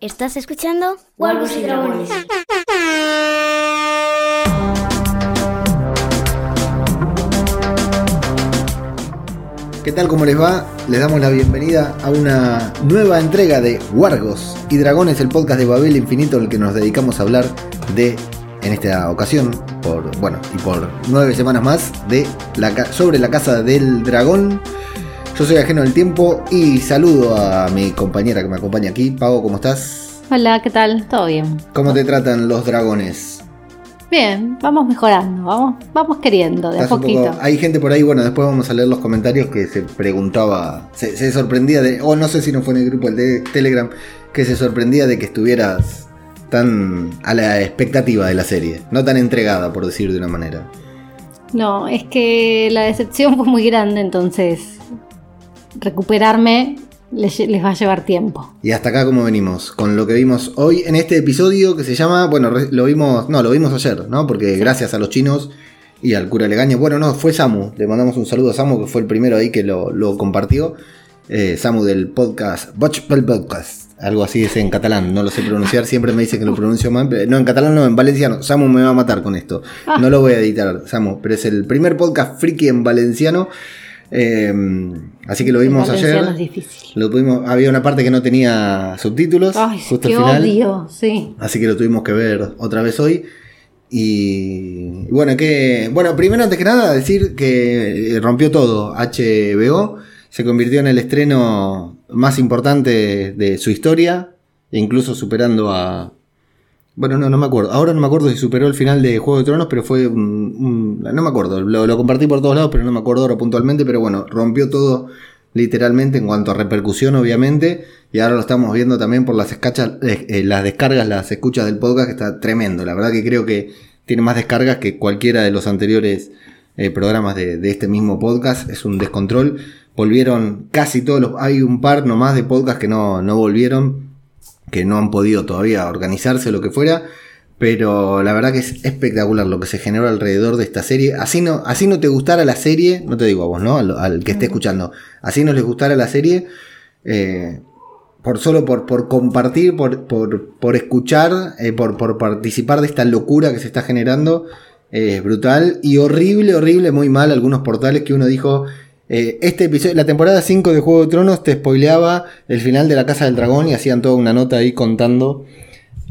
¿Estás escuchando? Wargos y Dragones. ¿Qué tal? ¿Cómo les va? Les damos la bienvenida a una nueva entrega de Wargos y Dragones, el podcast de Babel Infinito, en el que nos dedicamos a hablar de, en esta ocasión, por bueno, y por nueve semanas más, de sobre la casa del dragón. Yo soy ajeno del tiempo y saludo a mi compañera que me acompaña aquí. Pavo, ¿cómo estás? Hola, ¿qué tal? ¿Todo bien? ¿Cómo te tratan los dragones? Bien, vamos mejorando, vamos, vamos queriendo, de a poquito. poco- hay gente por ahí, bueno, después vamos a leer los comentarios que se preguntaba, se, se sorprendía de, o no sé si no fue en el grupo el de Telegram, que se sorprendía de que estuvieras tan a la expectativa de la serie, no tan entregada, por decir de una manera. No, es que la decepción fue muy grande, entonces recuperarme les, les va a llevar tiempo. Y hasta acá como venimos, con lo que vimos hoy en este episodio que se llama, bueno, lo vimos, no, lo vimos ayer, ¿no? Porque gracias a los chinos y al cura Legaño, bueno, no, fue Samu, le mandamos un saludo a Samu, que fue el primero ahí que lo, lo compartió, Eh, Samu del podcast, pel Podcast, algo así es en catalán, no lo sé pronunciar, siempre me dicen que lo pronuncio mal, pero- no, en catalán no, en valenciano, Samu me va a matar con esto, no lo voy a editar, Samu, pero es el primer podcast friki en valenciano, eh, así que lo vimos ayer. valenciano es difícil. Lo pudimos, había una parte que no tenía subtítulos, Ay, justo qué al final. odio, sí. Así que lo tuvimos que ver otra vez hoy. Y bueno, que bueno, primero antes que nada decir que eh, rompió todo HBO, se convirtió en el estreno más importante de su historia, incluso superando a bueno, no, no me acuerdo. Ahora no me acuerdo si superó el final de Juego de Tronos, pero fue un, no me acuerdo. Lo, lo compartí por todos lados, pero no me acuerdo ahora puntualmente. Pero bueno, rompió todo literalmente en cuanto a repercusión, obviamente. Y ahora lo estamos viendo también por las, escachas, eh, eh, las descargas, las escuchas del podcast, que está tremendo. La verdad que creo que tiene más descargas que cualquiera de los anteriores eh, programas de, de este mismo podcast. Es un descontrol. Volvieron casi todos los... Hay un par nomás de podcasts que no, no volvieron que no han podido todavía organizarse o lo que fuera. Pero la verdad que es espectacular lo que se generó alrededor de esta serie. Así no, así no te gustara la serie, no te digo a vos, ¿no? Al, al que esté escuchando. Así no les gustara la serie. eh, por solo por, por compartir, por, por, por escuchar, eh, por, por participar de esta locura que se está generando. eh, Es brutal y horrible, horrible, muy mal. Algunos portales que uno dijo. Eh, este episodio, la temporada 5 de Juego de Tronos te spoileaba el final de la Casa del Dragón y hacían toda una nota ahí contando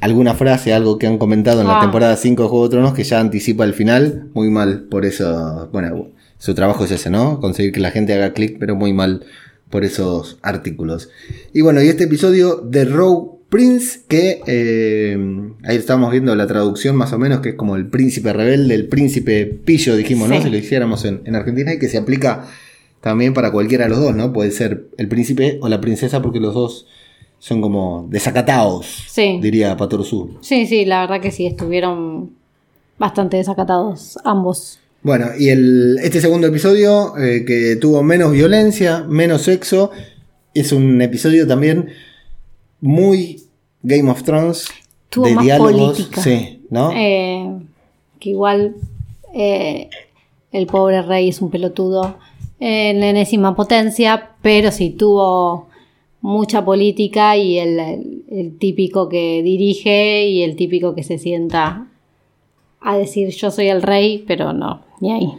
alguna frase, algo que han comentado en la Ah. temporada 5 de Juego de Tronos que ya anticipa el final. Muy mal, por eso, bueno, su trabajo es ese, ¿no? Conseguir que la gente haga clic, pero muy mal por esos artículos. Y bueno, y este episodio de Rogue Prince, que eh, ahí estamos viendo la traducción más o menos, que es como el príncipe rebelde, el príncipe pillo, dijimos, ¿no? Si lo hiciéramos en, en Argentina, y que se aplica también para cualquiera de los dos, ¿no? Puede ser el príncipe o la princesa, porque los dos son como desacatados, Sí. diría Patoruzú. Sí, sí, la verdad que sí, estuvieron bastante desacatados ambos. Bueno, y el, este segundo episodio, eh, que tuvo menos violencia, menos sexo, es un episodio también muy Game of Thrones. Tuvo de más diálogos, política. Sí, ¿no? Eh, que igual eh, el pobre rey es un pelotudo en la enésima potencia, pero sí tuvo mucha política y el, el- el típico que dirige y el típico que se sienta a decir yo soy el rey, pero no, ni ahí.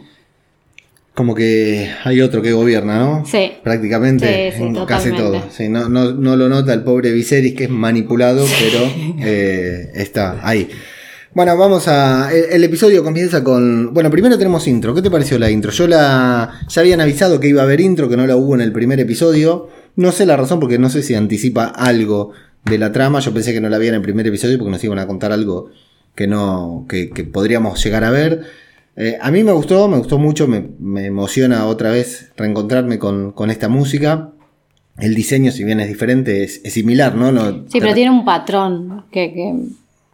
Como que hay otro que gobierna, ¿no? Sí. Prácticamente Sí, sí, en casi todo. Sí, no, no, no lo nota el pobre Viserys que es manipulado, pero eh, está ahí. Bueno, vamos a. El, el episodio comienza con. Bueno, primero tenemos intro. ¿Qué te pareció la intro? Yo la. Ya habían avisado que iba a haber intro, que no la hubo en el primer episodio. No sé la razón porque no sé si anticipa algo de la trama. Yo pensé que no la había en el primer episodio porque nos iban a contar algo que no. que, que podríamos llegar a ver. Eh, a mí me gustó, me gustó mucho, me, me emociona otra vez reencontrarme con, con esta música. El diseño, si bien es diferente, es, es similar, ¿no? No- Sí, pero tiene un patrón que, que-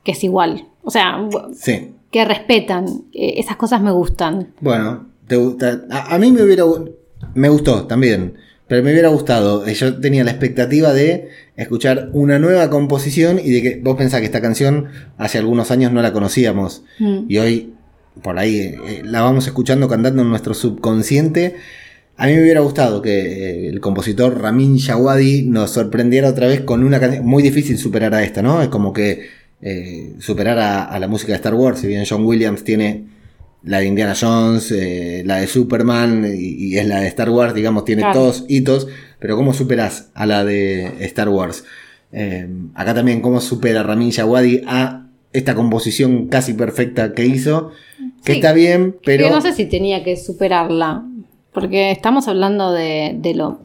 que es igual. O sea, Sí. que respetan. Eh, Esas cosas me gustan. Bueno, te gusta. A, a mí me hubiera. Me gustó también. Pero me hubiera gustado. eh, Yo tenía la expectativa de escuchar una nueva composición y de que vos pensás que esta canción hace algunos años no la conocíamos. Mm. Y hoy, por ahí, eh, la vamos escuchando cantando en nuestro subconsciente. A mí me hubiera gustado que el compositor Ramin Shawadi nos sorprendiera otra vez con una canción muy difícil superar a esta, ¿no? Es como que eh, superar a, a la música de Star Wars, si bien John Williams tiene la de Indiana Jones, eh, la de Superman y, y es la de Star Wars, digamos, tiene Claro. todos hitos, pero ¿cómo superas a la de Star Wars? Eh, acá también, ¿cómo supera Ramin Djawadi a esta composición casi perfecta que hizo? Que Sí. está bien, pero... Yo no sé si tenía que superarla, porque estamos hablando de, de lo,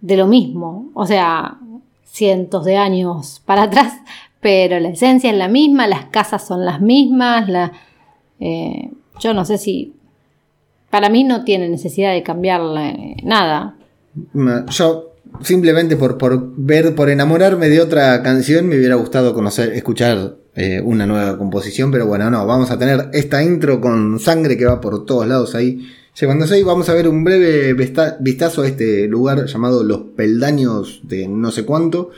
de lo mismo, o sea, cientos de años para atrás, pero la esencia es la misma, las casas son las mismas, la, eh, yo no sé si... Para mí no tiene necesidad de cambiarla eh, nada. Yo, simplemente por, por ver, por enamorarme de otra canción, me hubiera gustado conocer, escuchar eh, una nueva composición, pero bueno, no, vamos a tener esta intro con sangre que va por todos lados ahí. Llevándose y vamos a ver un breve vista- vistazo a este lugar llamado Los Peldaños de no sé cuánto,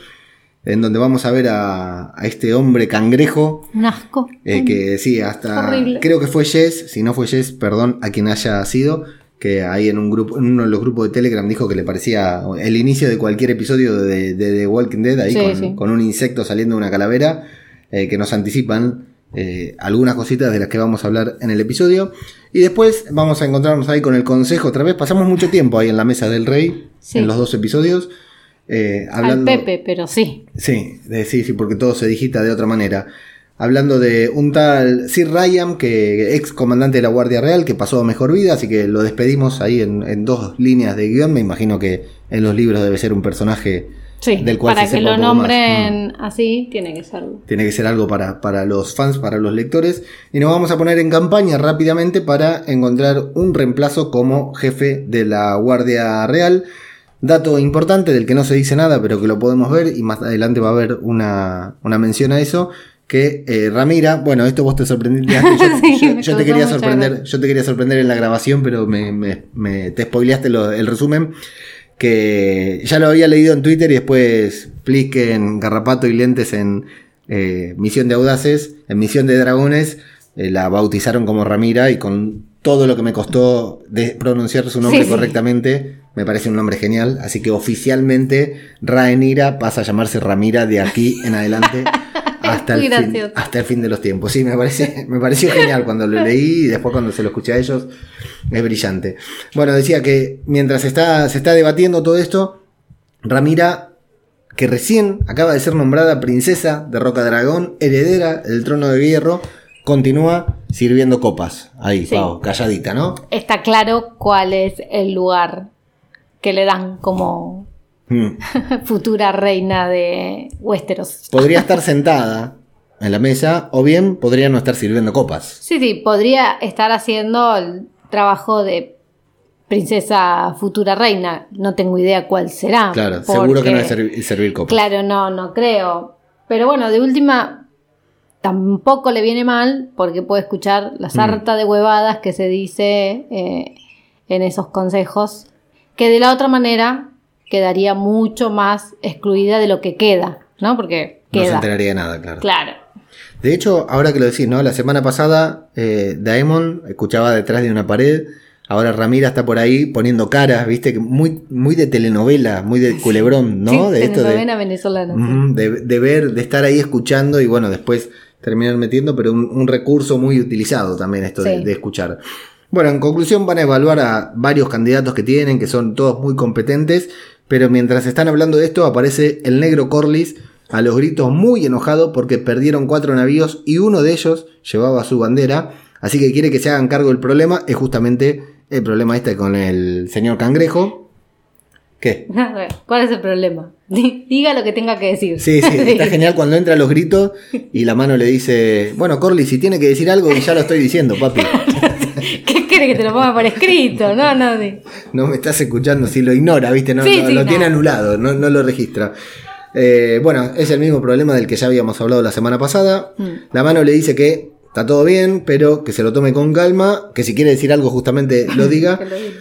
en donde vamos a ver a, a este hombre cangrejo Un asco. eh, que sí, hasta Horrible. creo que fue Jess, si no fue Jess, perdón a quien haya sido, que ahí en un grupo, en uno de los grupos de Telegram dijo que le parecía el inicio de cualquier episodio de, de The Walking Dead, ahí Sí, con, sí. con un insecto saliendo de una calavera, eh, que nos anticipan eh, algunas cositas de las que vamos a hablar en el episodio. Y después vamos a encontrarnos ahí con el consejo otra vez. Pasamos mucho tiempo ahí en la mesa del rey, Sí. en los dos episodios. Eh, hablando... Al Pepe, pero sí. Sí, de- sí, sí, porque todo se digita de otra manera. Hablando de un tal Sir Ryan, que ex comandante de la Guardia Real, que pasó a mejor vida, así que lo despedimos ahí en, en dos líneas de guion. Me imagino que en los libros debe ser un personaje Sí, del cual para se que sepa lo más. Mm. nombren así, tiene que serlo. Tiene que ser algo para, para los fans, para los lectores. Y nos vamos a poner en campaña rápidamente para encontrar un reemplazo como jefe de la Guardia Real. Dato importante del que no se dice nada, pero que lo podemos ver y más adelante va a haber una, una mención a eso. Que eh, Ramira, bueno, esto vos te sorprendiste antes. Yo, Sí, yo- me yo te quería sorprender, gracia. yo te quería sorprender en la grabación, pero me, me- me- te spoileaste lo- el resumen. Que ya lo había leído en Twitter y después Plique en Garrapato y Lentes en eh, Misión de Audaces, en Misión de Dragones, eh, la bautizaron como Ramira y con todo lo que me costó de pronunciar su nombre sí. correctamente, me parece un nombre genial. Así que oficialmente Rhaenyra pasa a llamarse Ramira de aquí en adelante. Hasta el, fin, hasta el fin de los tiempos. Sí, me, parece, me pareció genial cuando lo leí y después cuando se lo escuché a ellos. Es brillante. Bueno, decía que mientras está, se está debatiendo todo esto, Ramira, que recién acaba de ser nombrada princesa de Roca Dragón, heredera del trono de hierro, continúa sirviendo copas. Ahí, Sí. Pau, calladita, ¿no? Está claro cuál es el lugar que le dan como Mm. futura reina de Westeros. Podría estar sentada en la mesa o bien podría no estar sirviendo copas. Sí, sí, podría estar haciendo el trabajo de princesa futura reina. No tengo idea cuál será. Claro, seguro que no es servir copas. Claro, no, no creo. Pero bueno, de última, tampoco le viene mal porque puede escuchar la sarta de huevadas que se dice eh, en esos consejos, que de la otra manera quedaría mucho más excluida de lo que queda, ¿no? Porque No se queda. enteraría de nada, claro. claro. De hecho, ahora que lo decís, ¿no? La semana pasada, eh, Daemon escuchaba detrás de una pared. Ahora Ramira está por ahí poniendo caras, viste, que muy, muy de telenovela, muy de culebrón, ¿no? Sí, de esto de, venezolana. sí. De, de ver, de estar ahí escuchando y bueno, después terminar metiendo, pero un, un recurso muy utilizado también esto de, de escuchar. Bueno, en conclusión van a evaluar a varios candidatos que tienen, que son todos muy competentes, pero mientras están hablando de esto aparece el negro Corlys a los gritos muy enojado porque perdieron cuatro navíos y uno de ellos llevaba su bandera, así que quiere que se hagan cargo del problema, es justamente el problema este con el señor cangrejo. ¿Qué? ¿Cuál es el problema? Diga lo que tenga que decir. Sí, sí, está genial cuando entra a los gritos y la mano le dice, bueno, Corley, si tiene que decir algo, ya lo estoy diciendo, papi. ¿Qué quiere que te lo ponga por escrito? No, no. sí. No me estás escuchando, si lo ignora, ¿viste? No, Sí, no- sí, lo no. tiene anulado, no, no lo registra. Eh, bueno, es el mismo problema del que ya habíamos hablado la semana pasada. Mm. La mano le dice que está todo bien, pero que se lo tome con calma, que si quiere decir algo justamente lo diga. Que lo diga.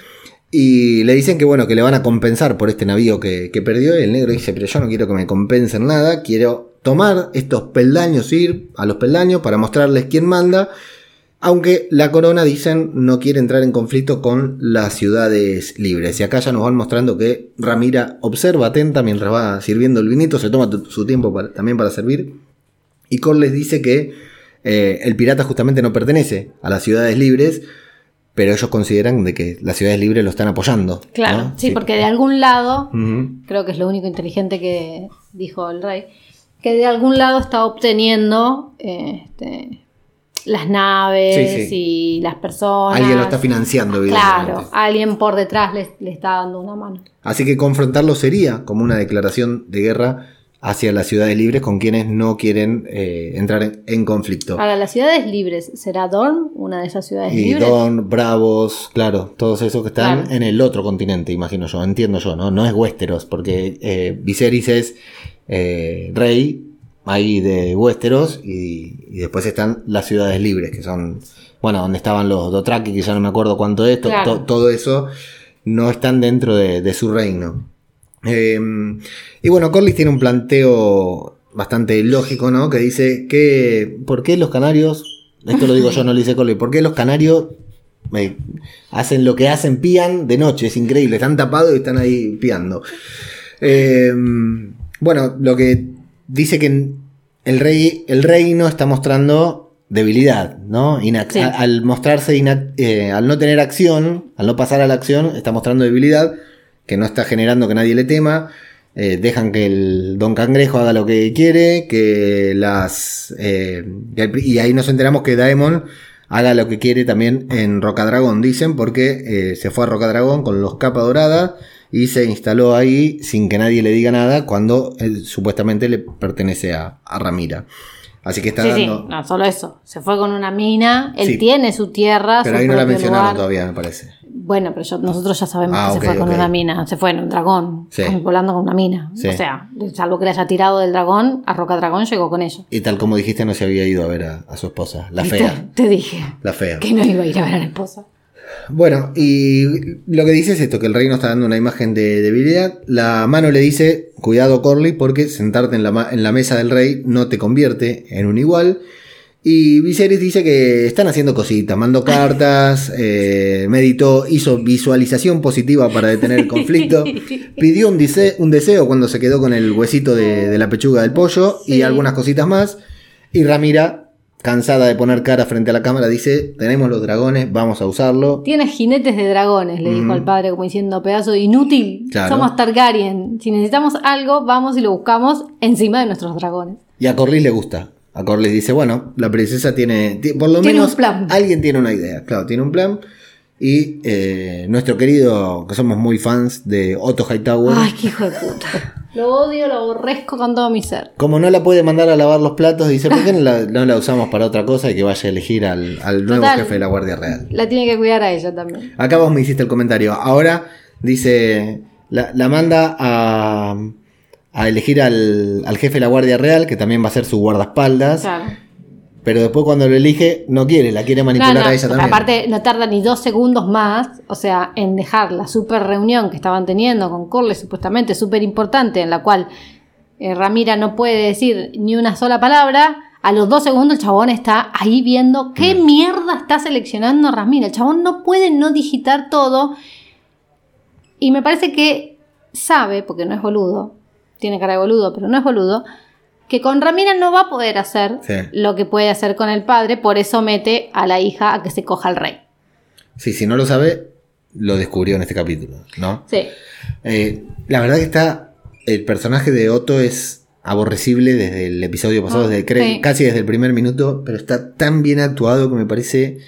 Y le dicen que bueno, que le van a compensar por este navío que, que perdió. Y el negro dice, pero yo no quiero que me compensen nada, quiero tomar estos peldaños, ir a los peldaños para mostrarles quién manda. Aunque la corona, dicen, no quiere entrar en conflicto con las ciudades libres. Y acá ya nos van mostrando que Ramira observa atenta mientras va sirviendo el vinito, se toma su tiempo para- también para servir. Y Corles dice que eh, el pirata justamente no pertenece a las ciudades libres, pero ellos consideran de que las ciudades libres lo están apoyando. Claro, ¿no? sí, porque de algún lado, creo que es lo único inteligente que dijo el rey, que de algún lado está obteniendo eh, este, las naves Sí, sí. y las personas. Alguien lo está financiando, evidentemente. Claro, alguien por detrás le, le está dando una mano. Así que confrontarlo sería como una declaración de guerra hacia las ciudades libres con quienes no quieren eh, entrar en, en conflicto. Ahora, las ciudades libres, ¿será Dorn una de esas ciudades Y libres? Don, Bravos, claro, todos esos que están Claro. en el otro continente, imagino yo, entiendo yo, ¿no? No es Westeros, porque eh, Viserys es eh, rey ahí de Westeros y, y después están las ciudades libres, que son, bueno, donde estaban los Dothraki, que ya no me acuerdo cuánto es, to- Claro. to- todo eso no están dentro de, de su reino. Eh, y bueno, Corlys tiene un planteo bastante lógico, ¿no? Que dice que, ¿por qué los canarios, esto lo digo yo, no lo dice Corlys, ¿por qué los canarios eh, hacen lo que hacen, pían de noche? Es increíble, están tapados y están ahí piando. Eh, bueno, lo que dice que el rey, el reino está mostrando debilidad, ¿no? Inac- Sí. a- Al mostrarse, eh, al no tener acción, al no pasar a la acción, está mostrando debilidad, que no está generando que nadie le tema. eh, dejan que el Don Cangrejo haga lo que quiere, que las. eh, y ahí nos enteramos que Daemon haga lo que quiere también en Rocadragón, dicen, porque se fue a Rocadragón con los capa dorada y se instaló ahí sin que nadie le diga nada cuando él supuestamente le pertenece a, a Ramira. Así que está Sí, sí, dando. no, solo eso. Se fue con una mina, él Sí. tiene su tierra, pero su ahí no la mencionaron lugar. todavía, me parece. Bueno, pero yo- nosotros ya sabemos Ah, que se fue con una mina, se fue en un dragón, Sí. volando con una mina. Sí. O sea, salvo que le haya tirado del dragón, a Roca Dragón llegó con ello. Y tal como dijiste, no se había ido a ver a, a su esposa, la fea. Te dije La fea. que no iba a ir a ver a la esposa. Bueno, y lo que dice es esto, que el reino está dando una imagen de debilidad. La mano le dice, cuidado Corley, porque sentarte en la, ma- en la mesa del rey no te convierte en un igual. Y Viserys dice que están haciendo cositas, mandó cartas, eh, meditó, hizo visualización positiva para detener el conflicto, pidió un, dise- un deseo cuando se quedó con el huesito de, de la pechuga del pollo y algunas cositas más. Y Ramira, cansada de poner cara frente a la cámara, dice, tenemos los dragones, vamos a usarlo. Tienes jinetes de dragones, le dijo al padre como diciendo, pedazo de inútil. Claro. Somos Targaryen. Si necesitamos algo, vamos y lo buscamos encima de nuestros dragones. Y a Corlys le gusta. A Corlys dice, bueno, la princesa tiene, ti- por lo Tiene menos un plan. alguien tiene una idea. Claro, tiene un plan. Y eh, nuestro querido, que somos muy fans de Otto Hightower, Ay, qué hijo de puta. Lo odio, lo aborrezco con todo mi ser. como no la puede mandar a lavar los platos, dice, ¿por qué no la, no la usamos para otra cosa y que vaya a elegir al, al nuevo Total. jefe de la Guardia Real? La tiene que cuidar a ella también. Acá vos me hiciste el comentario. Ahora dice, la, la manda a, a elegir al, al jefe de la Guardia Real, que también va a ser su guardaespaldas. Claro. Pero después cuando lo elige, no quiere, la quiere manipular No, no, a ella también. aparte no tarda ni dos segundos más, o sea, en dejar la super reunión que estaban teniendo con Corley, supuestamente súper importante, en la cual eh, Ramira no puede decir ni una sola palabra. A los dos segundos el chabón está ahí viendo qué Mm. mierda está seleccionando Ramira. El chabón no puede no digitar todo. Y me parece que sabe, porque no es boludo, tiene cara de boludo, pero no es boludo, que con Ramira no va a poder hacer Sí. lo que puede hacer con el padre, por eso mete a la hija a que se coja al rey. Sí, si no lo sabe, lo descubrió en este capítulo, ¿no? Sí. Eh, la verdad que está. El personaje de Otto es aborrecible desde el episodio pasado, Ah, desde, sí. casi desde el primer minuto, pero está tan bien actuado que me parece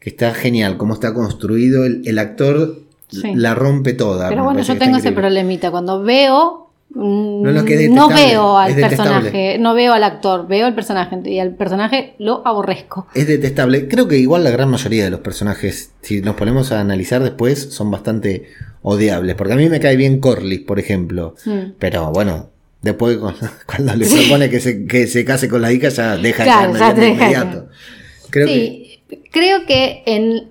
que está genial. Cómo está construido. El, el actor Sí. la rompe toda. Pero bueno, yo tengo ese problemita. Cuando veo. Mm, No, no, que es no detestable, veo al personaje, no veo al actor, veo al personaje y al personaje lo aborrezco. Es detestable. Creo que igual la gran mayoría de los personajes, si nos ponemos a analizar después, son bastante odiables. Porque a mí me cae bien Corlys, por ejemplo. Mm. Pero bueno, después cu- cuando le propone que se, que se case con la hija, ya deja Claro, de ya te inmediato. Creo que sí, creo que en,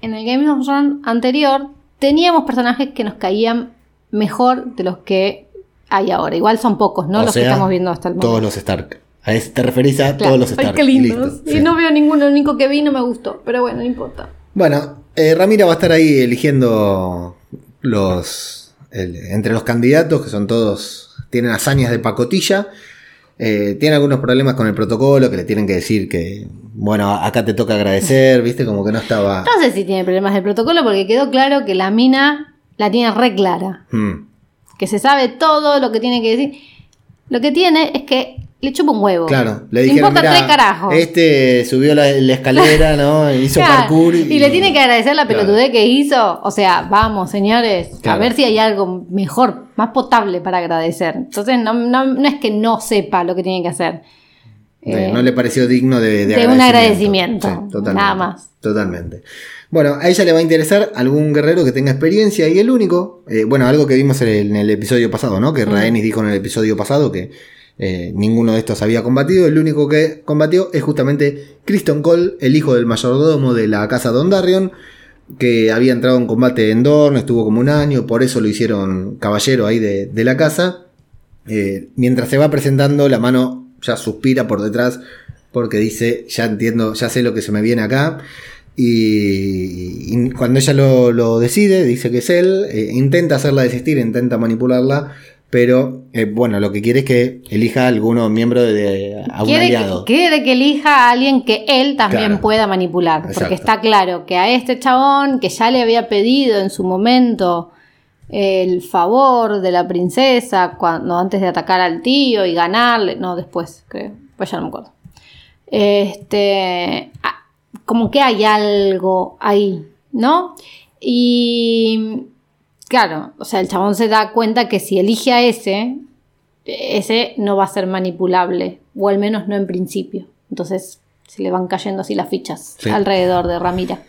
en el Game of Thrones anterior teníamos personajes que nos caían mejor de los que hay ahora. Igual son pocos, ¿no? o los sea, que estamos viendo hasta el momento. Todos los Stark. A ese te referís a Claro. todos los Ay, Stark. qué lindos. Listo, Y sí. no veo ninguno, el único que vi no me gustó, pero bueno, no importa. Bueno, eh, Ramira va a estar ahí eligiendo los. el- entre los candidatos, que son todos. tienen hazañas de pacotilla. Eh, tiene algunos problemas con el protocolo, que le tienen que decir que. Bueno, acá te toca agradecer, viste, como que no estaba. No sé si tiene problemas de protocolo porque quedó claro que la mina la tiene re clara. Mm, Que se sabe todo lo que tiene que decir. Lo que tiene es que le chupa un huevo. claro, le dijeron, "Mirá, tres carajos. este subió la, la escalera, ¿no? Hizo Claro, parkour. y, le tiene que agradecer la Claro. pelotudez que hizo. O sea, vamos, señores, Claro. a ver si hay algo mejor, más potable para agradecer. Entonces, no, no, no es que no sepa lo que tiene que hacer. Eh, no le pareció digno de, de un agradecimiento, nada más. Totalmente. Bueno, a ella le va a interesar algún guerrero que tenga experiencia y el único, eh, bueno, algo que vimos en el, en el episodio pasado, ¿no? Que Rhaenys dijo en el episodio pasado que eh, ninguno de estos había combatido. El único que combatió es justamente Criston Cole, el hijo del mayordomo de la casa Dondarrion, que había entrado en combate en Dorne, estuvo como un año, por eso lo hicieron caballero ahí de, de la casa. Mientras se va presentando, la mano ya suspira por detrás porque dice, ya entiendo, ya sé lo que se me viene acá. Y, y cuando ella lo, lo decide, dice que es él, eh, intenta hacerla desistir, intenta manipularla, pero eh, bueno, lo que quiere es que elija a alguno miembro de, de- a un Quiere que, aliado. quiere que elija a alguien que él también Claro. pueda manipular. Exacto. Porque está claro que a este chabón que ya le había pedido en su momento el favor de la princesa cuando antes de atacar al tío y ganarle, no después, creo, pues ya no me acuerdo. Este, como que hay algo ahí, ¿no? Y claro, o sea, el chabón se da cuenta que si elige a ese, ese no va a ser manipulable, o al menos no en principio. Entonces se le van cayendo así las fichas Sí. alrededor de Ramira.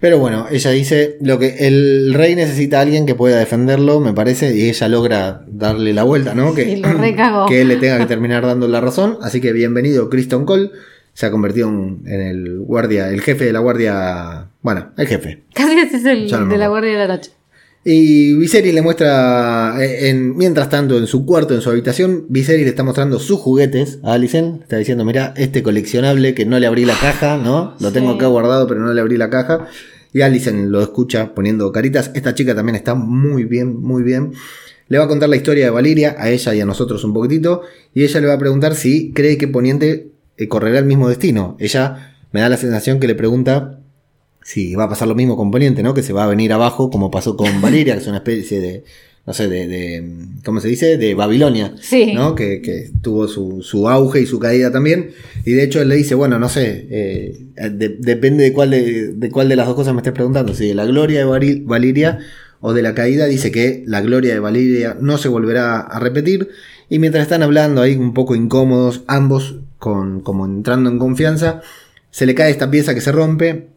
Pero bueno, ella dice lo que el rey necesita a alguien que pueda defenderlo, me parece, y ella logra darle la vuelta, ¿no? Que, Sí, que él le tenga que terminar dando la razón. Así que bienvenido, Criston Cole. Se ha convertido en, en el guardia, el jefe de la guardia. Bueno, el jefe. Casi es el no de la. Guardia de la Noche. Y Viserys le muestra, eh, en, mientras tanto, en su cuarto, en su habitación, Viserys le está mostrando sus juguetes a Alicent. Está diciendo, mira, este coleccionable que no le abrí la caja, ¿no? Lo tengo Sí. acá guardado, pero no le abrí la caja. Y Alicent lo escucha poniendo caritas. Esta chica también está muy bien, muy bien. Le va a contar la historia de Valiria, a ella y a nosotros un poquitito. Y ella le va a preguntar si cree que Poniente eh, correrá el mismo destino. Ella me da la sensación que le pregunta si va a pasar lo mismo con Poniente, ¿no? Que se va a venir abajo, como pasó con Valiria, que es una especie de, no sé, de, de ¿cómo se dice? De Babilonia, Sí. ¿no? Que, que tuvo su, su auge y su caída también. Y de hecho él le dice, bueno, no sé, eh, de- depende de cuál de, de cuál de las dos cosas me estés preguntando, si de la gloria de Valiria o de la caída, dice que la gloria de Valiria no se volverá a repetir. Y mientras están hablando ahí un poco incómodos, ambos, con, como entrando en confianza, se le cae esta pieza que se rompe,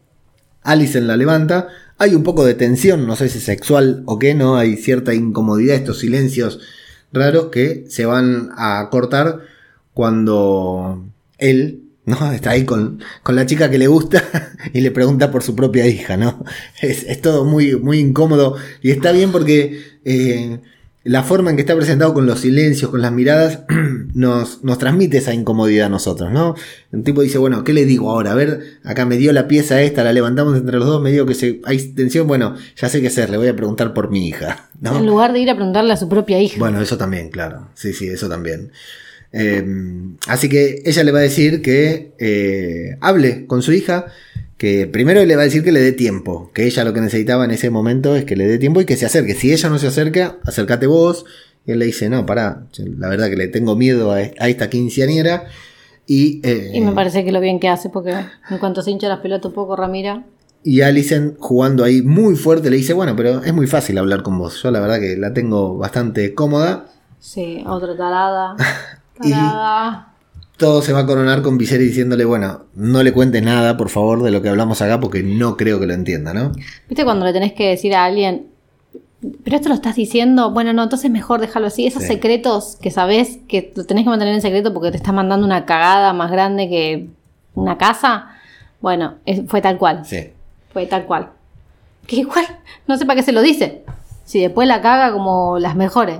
Alicent la levanta. Hay un poco de tensión, no sé si sexual o qué, ¿no? Hay cierta incomodidad, estos silencios raros que se van a cortar cuando él, ¿no? Está ahí con, con la chica que le gusta y le pregunta por su propia hija, ¿no? Es, es todo muy, muy incómodo y está bien porque eh, la forma en que está presentado con los silencios, con las miradas, nos, nos transmite esa incomodidad a nosotros, ¿no? Un tipo dice, bueno, ¿qué le digo ahora? A ver, acá me dio la pieza esta, la levantamos entre los dos, me digo que se, hay tensión, bueno, ya sé qué hacer, le voy a preguntar por mi hija, ¿no? En lugar de ir a preguntarle a su propia hija. Bueno, eso también, claro. Sí, sí, eso también. Eh, así que ella le va a decir que eh, hable con su hija, que primero le va a decir que le dé tiempo, que ella lo que necesitaba en ese momento es que le dé tiempo y que se acerque. Si ella no se acerca, acércate vos. Y él le dice, no, pará, la verdad que le tengo miedo a, esta quinceañera. Y, eh, y me parece que lo bien que hace, porque en cuanto se hincha las pelotas un poco, Ramira. Y Alicent jugando ahí muy fuerte le dice, bueno, pero es muy fácil hablar con vos. Yo la verdad que la tengo bastante cómoda. Sí, otra tarada. Tarada. Todo se va a coronar con Viserys diciéndole, bueno, no le cuentes nada, por favor, de lo que hablamos acá, porque no creo que lo entienda, ¿no? ¿Viste cuando le tenés que decir a alguien, pero esto lo estás diciendo? Bueno, no, entonces mejor dejarlo así. Esos Sí. secretos que sabés que lo tenés que mantener en secreto porque te estás mandando una cagada más grande que una casa. Bueno, es- fue tal cual. Sí. Fue tal cual. Que igual, no sé para qué se lo dice. Si después la caga como las mejores.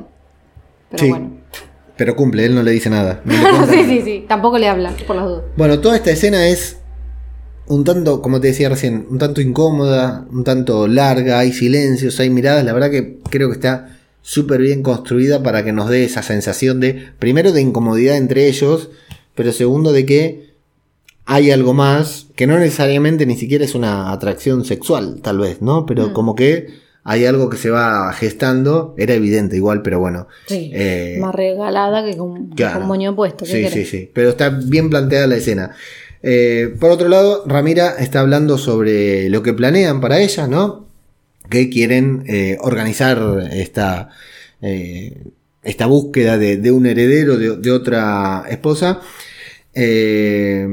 Pero Sí. bueno. Pero cumple, él no le dice nada. no le cuenta sí, sí, sí. Tampoco le habla, por las dudas. Bueno, toda esta escena es un tanto, como te decía recién, un tanto incómoda, un tanto larga, hay silencios, hay miradas, la verdad que creo que está súper bien construida para que nos dé esa sensación de, primero, de incomodidad entre ellos, pero segundo, de que hay algo más, que no necesariamente ni siquiera es una atracción sexual, tal vez, ¿no? Pero Mm. como que hay algo que se va gestando, era evidente igual, pero bueno. Sí. Eh, Más regalada que con, Claro. con moño puesto. ¿qué Sí, sí, querés? sí. Pero está bien planteada la escena. Eh, por otro lado, Ramira está hablando sobre lo que planean para ella, ¿no? Que quieren eh, organizar esta, esta búsqueda de, de un heredero de, de otra esposa. Eh,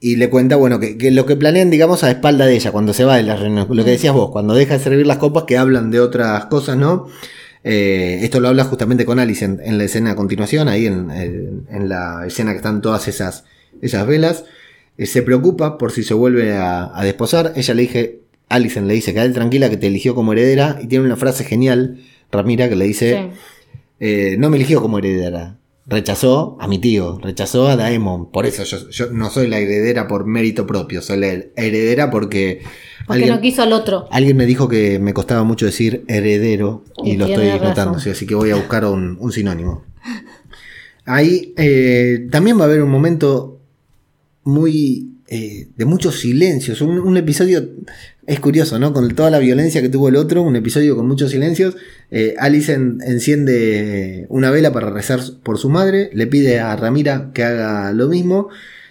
y le cuenta, bueno, que, que lo que planean, digamos, a espalda de ella, cuando se va de las reuniones. Lo que decías vos, cuando deja de servir las copas, que hablan de otras cosas, ¿no? Eh, esto lo habla justamente con Alice en, en la escena a continuación, ahí en, en- en la escena que están todas esas, esas velas. Eh, se preocupa por si se vuelve a, a desposar. Ella le dije, Alison le dice, quédate tranquila que te eligió como heredera. Y tiene una frase genial, Ramira, que le dice, Sí. no me eligió como heredera. Rechazó a mi tío, rechazó a Daemon. Por eso yo, yo no soy la heredera por mérito propio, soy la heredera porque, Porque alguien, no quiso al otro. alguien me dijo que me costaba mucho decir heredero y Y lo estoy notando, sí, así que voy a buscar un, un sinónimo. Ahí eh, también va a haber un momento muy eh, de muchos silencios, un, un episodio es curioso, ¿no? Con toda la violencia que tuvo el otro, un episodio con muchos silencios. Eh, Alice en- enciende una vela para rezar por su madre, le pide a Ramira que haga lo mismo.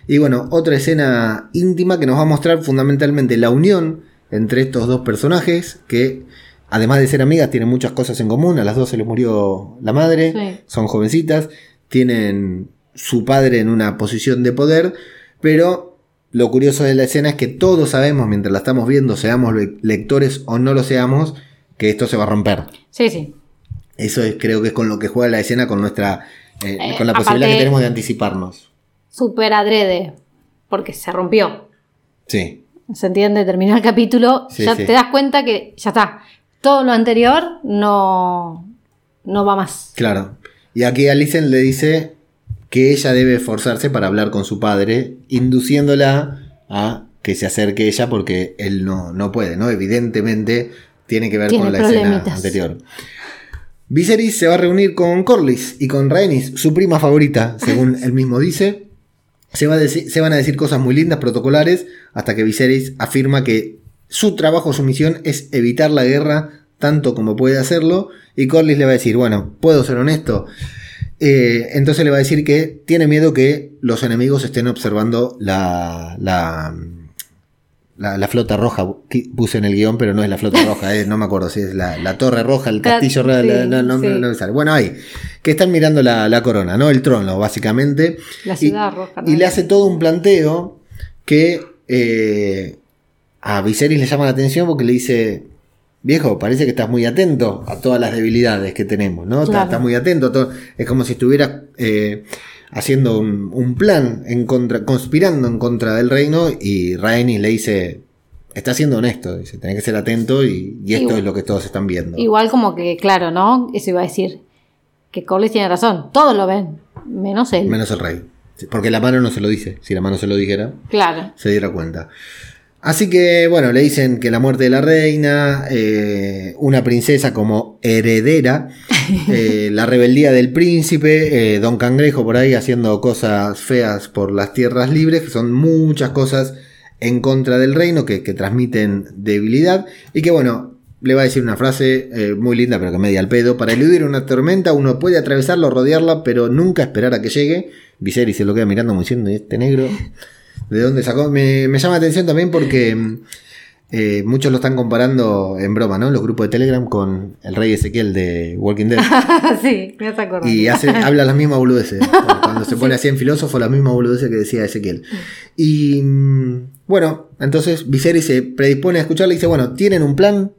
Y bueno, otra escena íntima que nos va a mostrar fundamentalmente la unión entre estos dos personajes que, además de ser amigas, tienen muchas cosas en común. A las dos se les murió la madre, Sí. son jovencitas, tienen su padre en una posición de poder, pero lo curioso de la escena es que todos sabemos, mientras la estamos viendo, seamos le- lectores o no lo seamos, que esto se va a romper. Sí, sí. Eso es, creo que es con lo que juega la escena, con nuestra, eh, Eh, con la posibilidad que tenemos de anticiparnos. Súper adrede. Porque se rompió. Sí, ¿Se entiende? Terminó el capítulo. Sí, ya sí. te das cuenta que ya está. Todo lo anterior no, no va más. claro. Y aquí Alicent le dice que ella debe esforzarse para hablar con su padre, induciéndola a que se acerque ella porque él no, no puede, ¿no? Evidentemente tiene que ver Tiene con la escena anterior. Viserys se va a reunir con Corlys y con Rhaenys, su prima favorita, según él mismo dice. Se, va a se van a decir cosas muy lindas, protocolares, hasta que Viserys afirma que su trabajo, su misión es evitar la guerra tanto como puede hacerlo. Y Corlys le va a decir, bueno, ¿puedo ser honesto? Eh, entonces le va a decir que tiene miedo que los enemigos estén observando la, la, la, la flota roja. Que Puse en el guion, pero no es la flota roja, eh, no me acuerdo si es la, la torre roja, el Ca- castillo rojo, sí, sí. Bueno, ahí, que están mirando la, corona, ¿no? El trono, básicamente. La Y- ciudad roja. ¿no? y le hace todo un planteo que eh, a Viserys le llama la atención porque le dice, viejo, parece que estás muy atento a todas las debilidades que tenemos, ¿no? Estás- Claro. Estás muy atento. a todo- Es como si estuvieras eh, haciendo un, un plan, en contra, conspirando en contra del reino y Rhaenys le dice, está siendo honesto, dice, tenés que ser atento y, y esto Igual- es lo que todos están viendo. Igual como que, claro, ¿no? Eso iba a decir. Que Corlys tiene razón. Todos lo ven. Menos él. Menos el rey. Porque la mano no se lo dice. Si la mano se lo dijera, Claro. se diera cuenta. Así que, bueno, le dicen que la muerte de la reina, eh, una princesa como heredera, eh, la rebeldía del príncipe, eh, Don Cangrejo por ahí haciendo cosas feas por las tierras libres, que son muchas cosas en contra del reino que, que transmiten debilidad y que, bueno, le va a decir una frase muy linda, pero que media al pedo. Para eludir una tormenta uno puede atravesarla o rodearla, pero nunca esperar a que llegue. Viserys se lo queda mirando como diciendo, "¿Y este negro, ¿de dónde sacó? Me, me llama la atención también porque eh, muchos lo están comparando en broma, ¿no? Los grupos de Telegram con el rey Ezequiel de Walking Dead. sí, me hace acordar. Y hace, habla las mismas boludeces. Cuando se pone así en filósofo, las mismas boludeces que decía Ezequiel. Y bueno, entonces Viserys se predispone a escucharle y dice, bueno, ¿tienen un plan?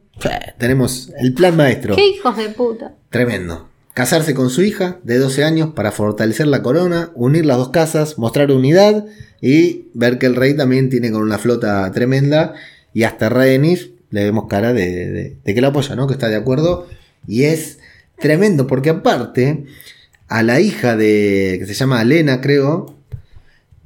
Tenemos el plan maestro. ¡Qué hijos de puta! Tremendo. Casarse con su hija de 12 años para fortalecer la corona, unir las dos casas, mostrar unidad y ver que el rey también tiene con una flota tremenda y hasta Rhaenys le vemos cara de, de- de que la apoya, ¿no? Que está de acuerdo y es tremendo porque aparte a la hija de. que se llama Elena, creo.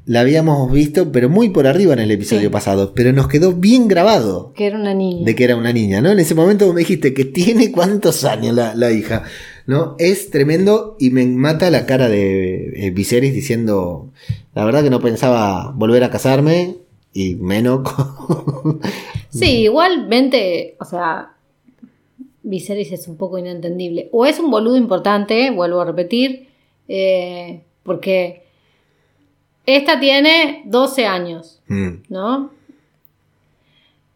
La habíamos visto, pero muy por arriba en el episodio Sí. pasado. Pero nos quedó bien grabado Que era una niña. de que era una niña, ¿no? En ese momento me dijiste que tiene cuántos años la, la hija, ¿no? Es tremendo y me mata la cara de eh, Viserys diciendo, la verdad que no pensaba volver a casarme y menos con... Sí, igualmente, o sea, Viserys es un poco inentendible. O es un boludo importante, vuelvo a repetir, eh, porque esta tiene 12 años, Mm, ¿no?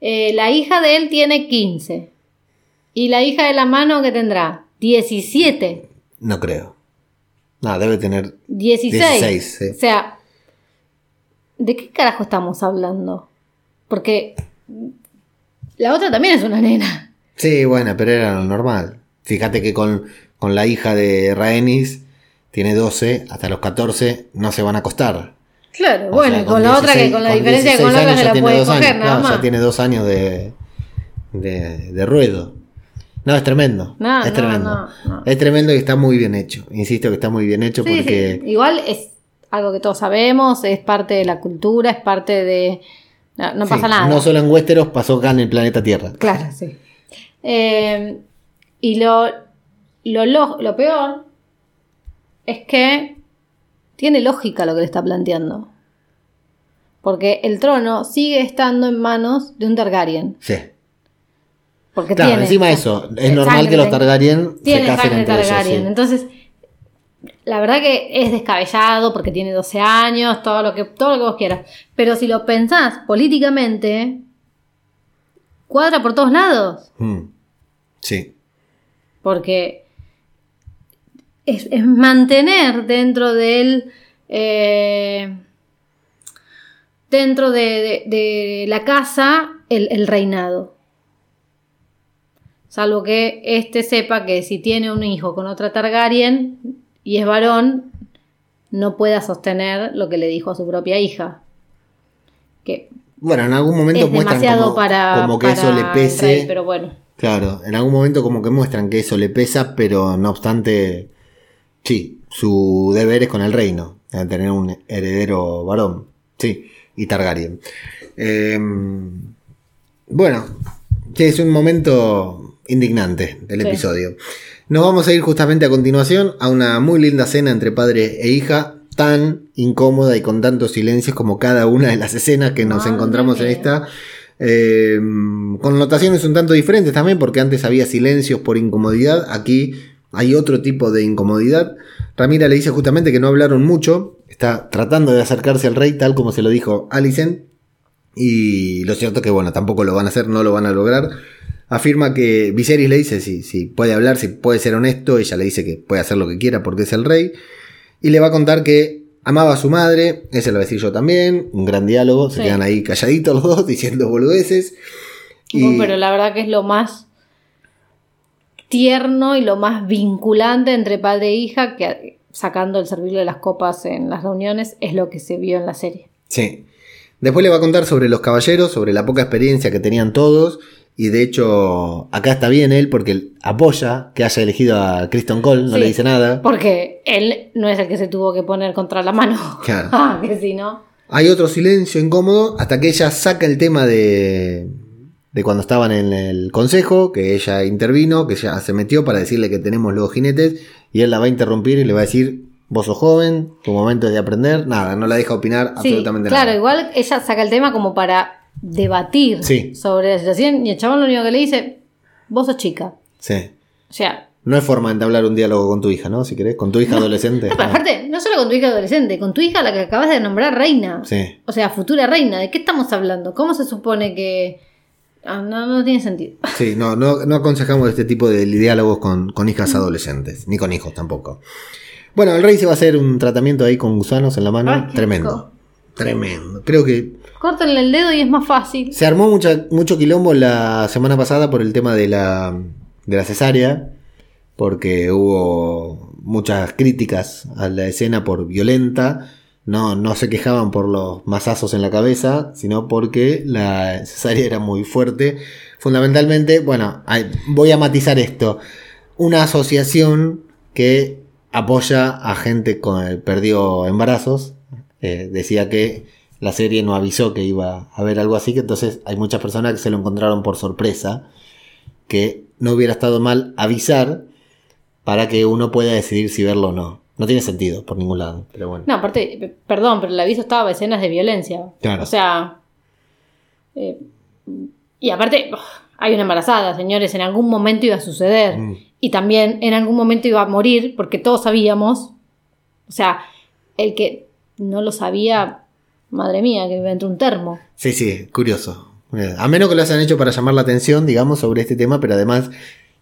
Eh, la hija de él tiene 15. Y la hija de la mano que tendrá 17, no creo. No, debe tener... 16. 16, sí. O sea, ¿de qué carajo estamos hablando? Porque la otra también es una nena. Sí, bueno, pero era lo normal. Fíjate que con, con la hija de Rhaenys tiene 12, hasta los 14 no se van a acostar. Claro, O bueno, sea, con, la otra que 16 con la diferencia que 16 con la otra se ya la tiene puede dos coger, años, nada claro, más. Ya tiene dos años de, de, de ruedo. No, es tremendo. No, es tremendo. no, no. Es tremendo y está muy bien hecho. Insisto que está muy bien hecho Sí, porque. sí. Igual es algo que todos sabemos, es parte de la cultura, es parte de... No, sí, pasa nada. No solo en Westeros, pasó acá en el planeta Tierra. Claro, sí. Eh, y lo, lo, lo- lo peor es que tiene lógica lo que le está planteando. Porque el trono sigue estando en manos de un Targaryen. Sí. Porque Claro, tiene encima eso, es normal que los Targaryen se casen entre ellos. Targaryen. sí. Entonces, la verdad que es descabellado porque tiene 12 años, todo lo que, todo lo que vos quieras. Pero si lo pensás políticamente, cuadra por todos lados. Mm. Sí. Porque es, es mantener dentro del. eh, dentro de, de- de la casa el, el reinado. Salvo que éste sepa que si tiene un hijo con otra Targaryen y es varón, no pueda sostener lo que le dijo a su propia hija. Que Bueno, en algún momento es muestran demasiado como, para, como que eso le pese. rey, pero bueno. Claro, en algún momento como que muestran que eso le pesa, pero no obstante, sí, su deber es con el reino, de tener un heredero varón, sí, y Targaryen. Eh, bueno, sí, es un momento indignante del Sí. episodio. Nos vamos a ir justamente a continuación a una muy linda cena entre padre e hija, tan incómoda y con tantos silencios como cada una de las escenas que nos Madre encontramos en esta. Eh, con notaciones un tanto diferentes también, porque antes había silencios por incomodidad, aquí hay otro tipo de incomodidad. Ramira le dice justamente que no hablaron mucho, está tratando de acercarse al rey tal como se lo dijo Alicent, y lo cierto que bueno, tampoco lo van a hacer, no lo van a lograr. Afirma que Viserys le dice si, si puede hablar, si puede ser honesto, ella le dice que puede hacer lo que quiera porque es el rey, y le va a contar que amaba a su madre, ese lo voy a decir yo también, un gran diálogo, se quedan ahí calladitos los dos diciendo boludeces. No, pero la verdad que es lo más tierno y lo más vinculante entre padre e hija, que sacando el servicio de las copas en las reuniones, es lo que se vio en la serie. Sí. Después le va a contar sobre los caballeros, sobre la poca experiencia que tenían todos. Y de hecho, acá está bien él porque apoya que haya elegido a Kristen Cole, no Sí. le dice nada. Porque él no es el que se tuvo que poner contra la mano. Claro. Ah, que si no. Hay otro silencio incómodo hasta que ella saca el tema de, de cuando estaban en el consejo, que ella intervino, que ya se metió para decirle que tenemos los jinetes. Y él la va a interrumpir y le va a decir: Vos sos joven, tu momento es de aprender. Nada, no la deja opinar Sí, absolutamente claro, nada. igual ella saca el tema como para debatir Sí. sobre la situación y el chabón lo único que le dice, vos sos chica. Sí. O sea, No es forma de entablar un diálogo con tu hija, ¿no? Si querés, con tu hija adolescente. no, pero aparte, no solo con tu hija adolescente, con tu hija la que acabas de nombrar reina. Sí. O sea, futura reina. ¿De qué estamos hablando? ¿Cómo se supone que.? Ah, no, no tiene sentido. Sí, no, no, no aconsejamos este tipo de diálogos con, con hijas adolescentes, ni con hijos tampoco. Bueno, el rey se va a hacer un tratamiento ahí con gusanos en la mano. Ay, Tremendo. Tremendo. Creo que Córtenle el dedo y es más fácil. se armó mucha, mucho quilombo la semana pasada por el tema de la, de la cesárea, porque hubo muchas críticas a la escena por violenta. No, no se quejaban por los mazazos en la cabeza, sino porque la cesárea era muy fuerte. Fundamentalmente, bueno, voy a matizar esto. Una asociación que apoya a gente que perdió embarazos. Eh, decía que la serie no avisó que iba a haber algo así, que entonces hay muchas personas que se lo encontraron por sorpresa, que no hubiera estado mal avisar para que uno pueda decidir si verlo o no. No tiene sentido por ningún lado, pero bueno. No, aparte, perdón, pero el aviso estaba escenas de violencia. Claro. O sea. eh, y aparte, hay una embarazada, señores, en algún momento iba a suceder. Mm. Y también en algún momento iba a morir, porque todos sabíamos. O sea, el que no lo sabía, madre mía, que dentro de un termo. Sí, sí, curioso. Eh, A menos que lo hayan hecho para llamar la atención, digamos, sobre este tema, pero además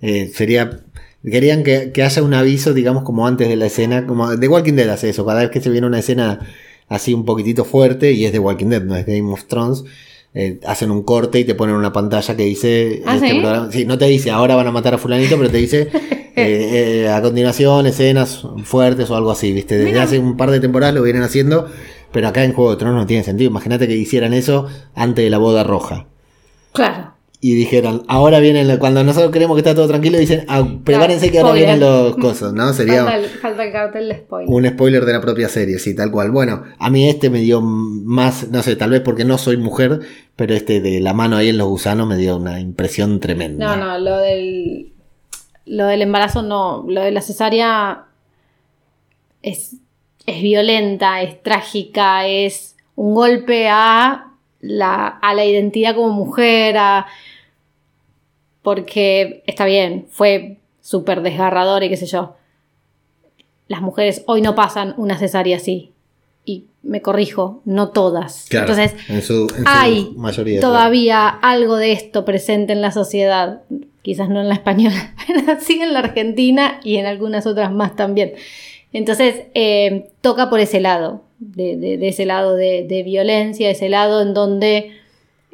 eh, sería... Querían que, que haya un aviso, digamos, como antes de la escena, como The Walking Dead hace eso, cada vez que se viene una escena así un poquitito fuerte, y es The Walking Dead, no es Game of Thrones, eh, hacen un corte y te ponen una pantalla que dice... ¿Ah, este sí? programa- sí, no te dice ahora van a matar a fulanito, pero te dice eh, eh, a continuación escenas fuertes o algo así, ¿viste? Desde Mira. hace un par de temporadas lo vienen haciendo, pero acá en Juego de Tronos no tiene sentido. Imagínate que hicieran eso antes de la boda roja. Claro. Y dijeran, ahora vienen, cuando nosotros queremos que está todo tranquilo, dicen, "Ah, prepárense que ahora spoiler. vienen los cosas, ¿no? Sería Falta el, falta el cartel de spoiler. un spoiler de la propia serie, sí, tal cual. Bueno, a mí este me dio más, no sé, tal vez porque no soy mujer, pero este de la mano ahí en los gusanos me dio una impresión tremenda. No, no, lo del. Lo del embarazo no. Lo de la cesárea es, es violenta, es trágica, es un golpe a la, a la identidad como mujer, a- porque está bien, fue súper desgarrador y qué sé yo. Las mujeres hoy no pasan una cesárea así. Y me corrijo, no todas. Claro, Entonces, en su, en su hay mayoría. todavía algo de esto presente en la sociedad, quizás no en la española, pero sí en la argentina y en algunas otras más también. Entonces, eh, toca por ese lado, de, de- de ese lado de, de violencia, ese lado en donde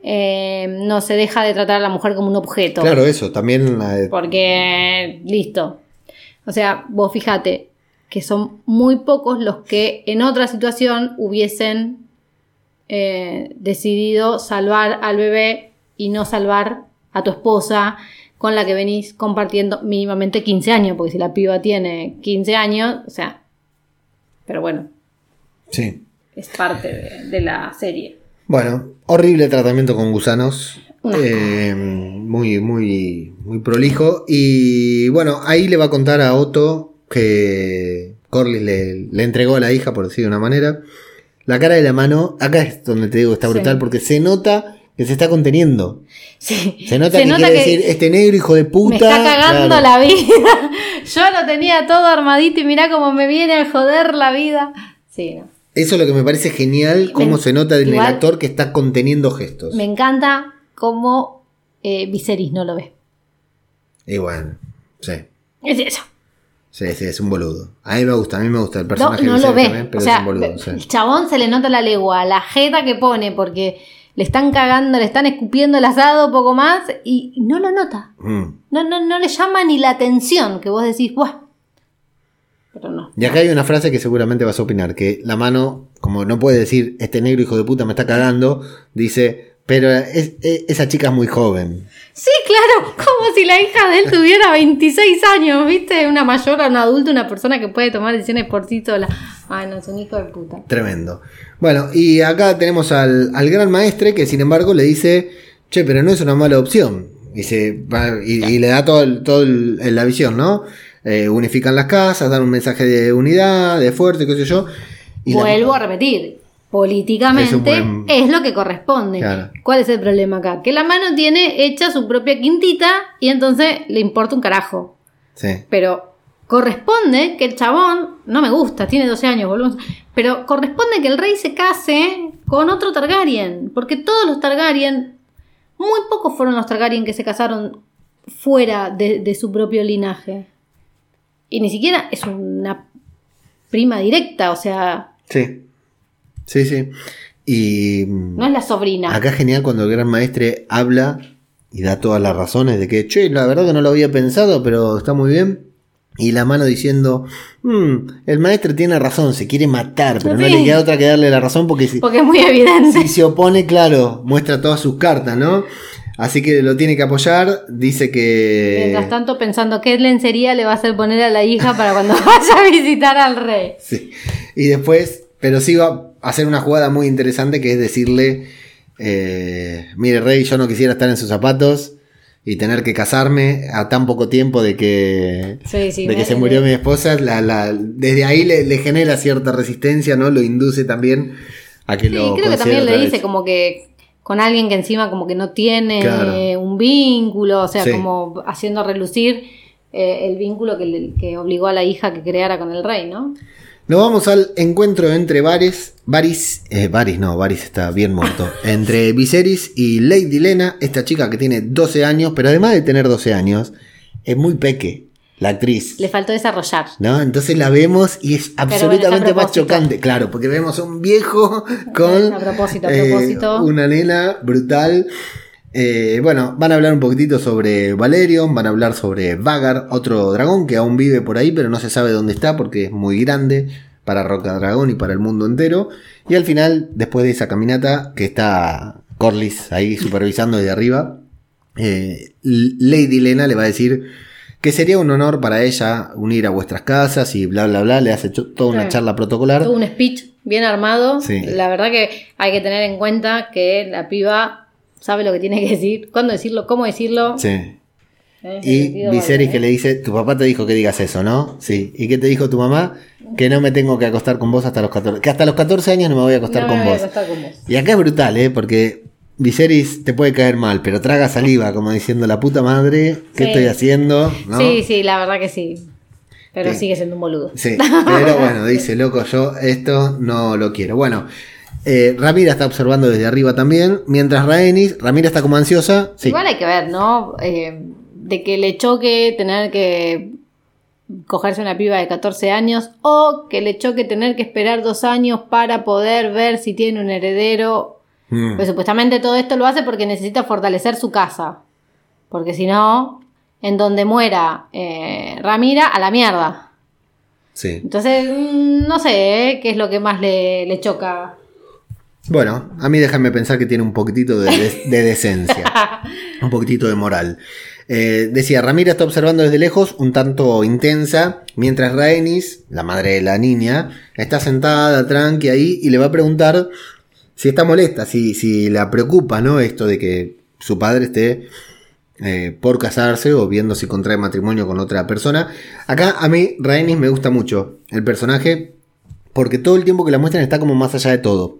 eh, no se deja de tratar a la mujer como un objeto. Claro, eso, también eh, Porque, listo. O sea, vos fíjate que son muy pocos los que en otra situación hubiesen decidido salvar al bebé y no salvar a tu esposa con la que venís compartiendo mínimamente 15 años, porque si la piba tiene 15 años, o sea, pero bueno, sí. es parte de, de la serie. Bueno, horrible tratamiento con gusanos. Eh, muy, muy, muy prolijo. Y bueno, ahí le va a contar a Otto que Corlys le, le entregó a la hija, por decir de una manera. La cara de la mano, acá es donde te digo que está Sí. brutal, porque se nota que se está conteniendo. Sí. Se nota que quiere decir, este negro hijo de puta. Me está cagando claro. la vida. Yo lo tenía todo armadito y mirá cómo me viene a joder la vida. Sí, no. Eso es lo que me parece genial, cómo Me- se nota en el igual- actor que está conteniendo gestos. Me encanta cómo eh, Viserys no lo ve. Y bueno, sí. Es eso. Sí, sí, es un boludo. A mí me gusta, a mí me gusta el personaje. no lo ve. también, pero o sea, es un boludo. sí. el chabón se le nota la legua, la jeta que pone, porque le están cagando, le están escupiendo el asado poco más y no lo nota. Mm. No, no, no le llama ni la atención que vos decís, ¡buah! Pero no. Y acá hay una frase que seguramente vas a opinar, que la mano, como no puede decir, este negro hijo de puta me está cagando, dice, pero es- es- esa chica es muy joven. Sí, claro, como si la hija de él tuviera 26 años, ¿viste? Una mayor, una adulta, una persona que puede tomar decisiones por sí sola. Ay, no, es un hijo de puta. Tremendo. Bueno, y acá tenemos al, al gran maestre que sin embargo le dice, che, pero no es una mala opción. Dice, va- y, y le da todo, el- todo el- la visión, ¿no? Eh, unifican las casas, dan un mensaje de unidad, de fuerte, qué sé yo. y la- Vuelvo a repetir. Políticamente Es un buen- es lo que corresponde. Claro. ¿Cuál es el problema acá? Que la mano tiene hecha su propia quintita y entonces le importa un carajo. Sí. Pero corresponde que el chabón, no me gusta, tiene 12 años, volvemos, pero corresponde que el rey se case con otro Targaryen, porque todos los Targaryen, muy pocos fueron los Targaryen que se casaron fuera de, de su propio linaje. Y ni siquiera es una prima directa, o sea, Sí. Sí, sí. Y mm, no es la sobrina. acá es genial cuando el gran maestre habla y da todas las razones de que, che, la verdad que no lo había pensado, pero está muy bien. Y la mano diciendo, "Mm, el maestre tiene razón, se quiere matar, pero no le queda otra que darle la razón porque si, Porque es muy evidente. si se opone, claro, muestra todas sus cartas, ¿no? Así que lo tiene que apoyar. Dice que. Mientras tanto, pensando qué lencería le va a hacer poner a la hija para cuando vaya a visitar al rey. Sí. Y después, pero sí va hacer una jugada muy interesante que es decirle: eh, Mire, rey, yo no quisiera estar en sus zapatos y tener que casarme a tan poco tiempo de que, Sí, sí, de que se murió mi esposa. La, la- desde ahí le, le genera cierta resistencia, ¿no? Lo induce también a que Sí, lo. creo que también le vez. dice como que con alguien que encima como que no tiene Claro. un vínculo, o sea, como haciendo relucir eh, el vínculo que, le- que obligó a la hija que creara con el rey, ¿no? Nos vamos al encuentro entre Varys, Varys, eh, Varys no, Varys está bien muerto, entre Viserys y Lady Lena, esta chica que tiene 12 años, pero además de tener 12 años, es muy peque, la actriz. Le faltó desarrollar. ¿No? Entonces la vemos y es bueno, absolutamente más chocante, claro, porque vemos a un viejo con A propósito, a eh, propósito. una nena brutal. Eh, bueno, van a hablar un poquitito sobre Valerion, van a hablar sobre Vagar, otro dragón que aún vive por ahí, pero no se sabe dónde está porque es muy grande para Roca Dragón y para el mundo entero. Y al final, después de esa caminata, que está Corlys ahí supervisando desde arriba, eh, Lady Lena le va a decir que sería un honor para ella unir a vuestras casas y bla bla bla, le hace toda una Sí. charla protocolar. Tuvo un speech bien armado. Sí. La verdad que hay que tener en cuenta que la piba sabe lo que tiene que decir, cuándo decirlo, cómo decirlo. Sí. Y Viserys que le dice, tu papá te dijo que digas eso, ¿no? Sí. ¿Y qué te dijo tu mamá? Que no me tengo que acostar con vos hasta los 14. Que hasta los 14 años no me voy a acostar No con me voy a vos. acostar con vos. Y acá es brutal, ¿eh? Porque Viserys te puede caer mal, pero traga saliva, como diciendo, la puta madre, ¿qué Sí. estoy haciendo? ¿No? Sí, sí, la verdad que sí. Pero Sí. sigue siendo un boludo. Sí, pero bueno, dice, loco, yo esto no lo quiero. Bueno, eh, Ramira está observando desde arriba también, mientras Rhaenys, Ramira está como ansiosa. Sí, Igual hay que ver, ¿no? Eh, de que le choque tener que cogerse una piba de 14 años o que le choque tener que esperar dos años para poder ver si tiene un heredero. Mm, Pues supuestamente todo esto lo hace porque necesita fortalecer su casa. Porque si no, en donde muera eh, Ramira, a la mierda. sí. Entonces, mm, no sé ¿eh? qué es lo que más le, le choca. Bueno, a mí déjame pensar que tiene un poquitito de, de- de decencia, un poquitito de moral. Eh, decía, Ramira está observando desde lejos, un tanto intensa, mientras Rhaenys, la madre de la niña, está sentada tranqui ahí y le va a preguntar si está molesta, si, si la preocupa, ¿no? Esto de que su padre esté eh, por casarse o viendo si contrae matrimonio con otra persona. Acá a mí Rhaenys me gusta mucho el personaje porque todo el tiempo que la muestran está como más allá de todo.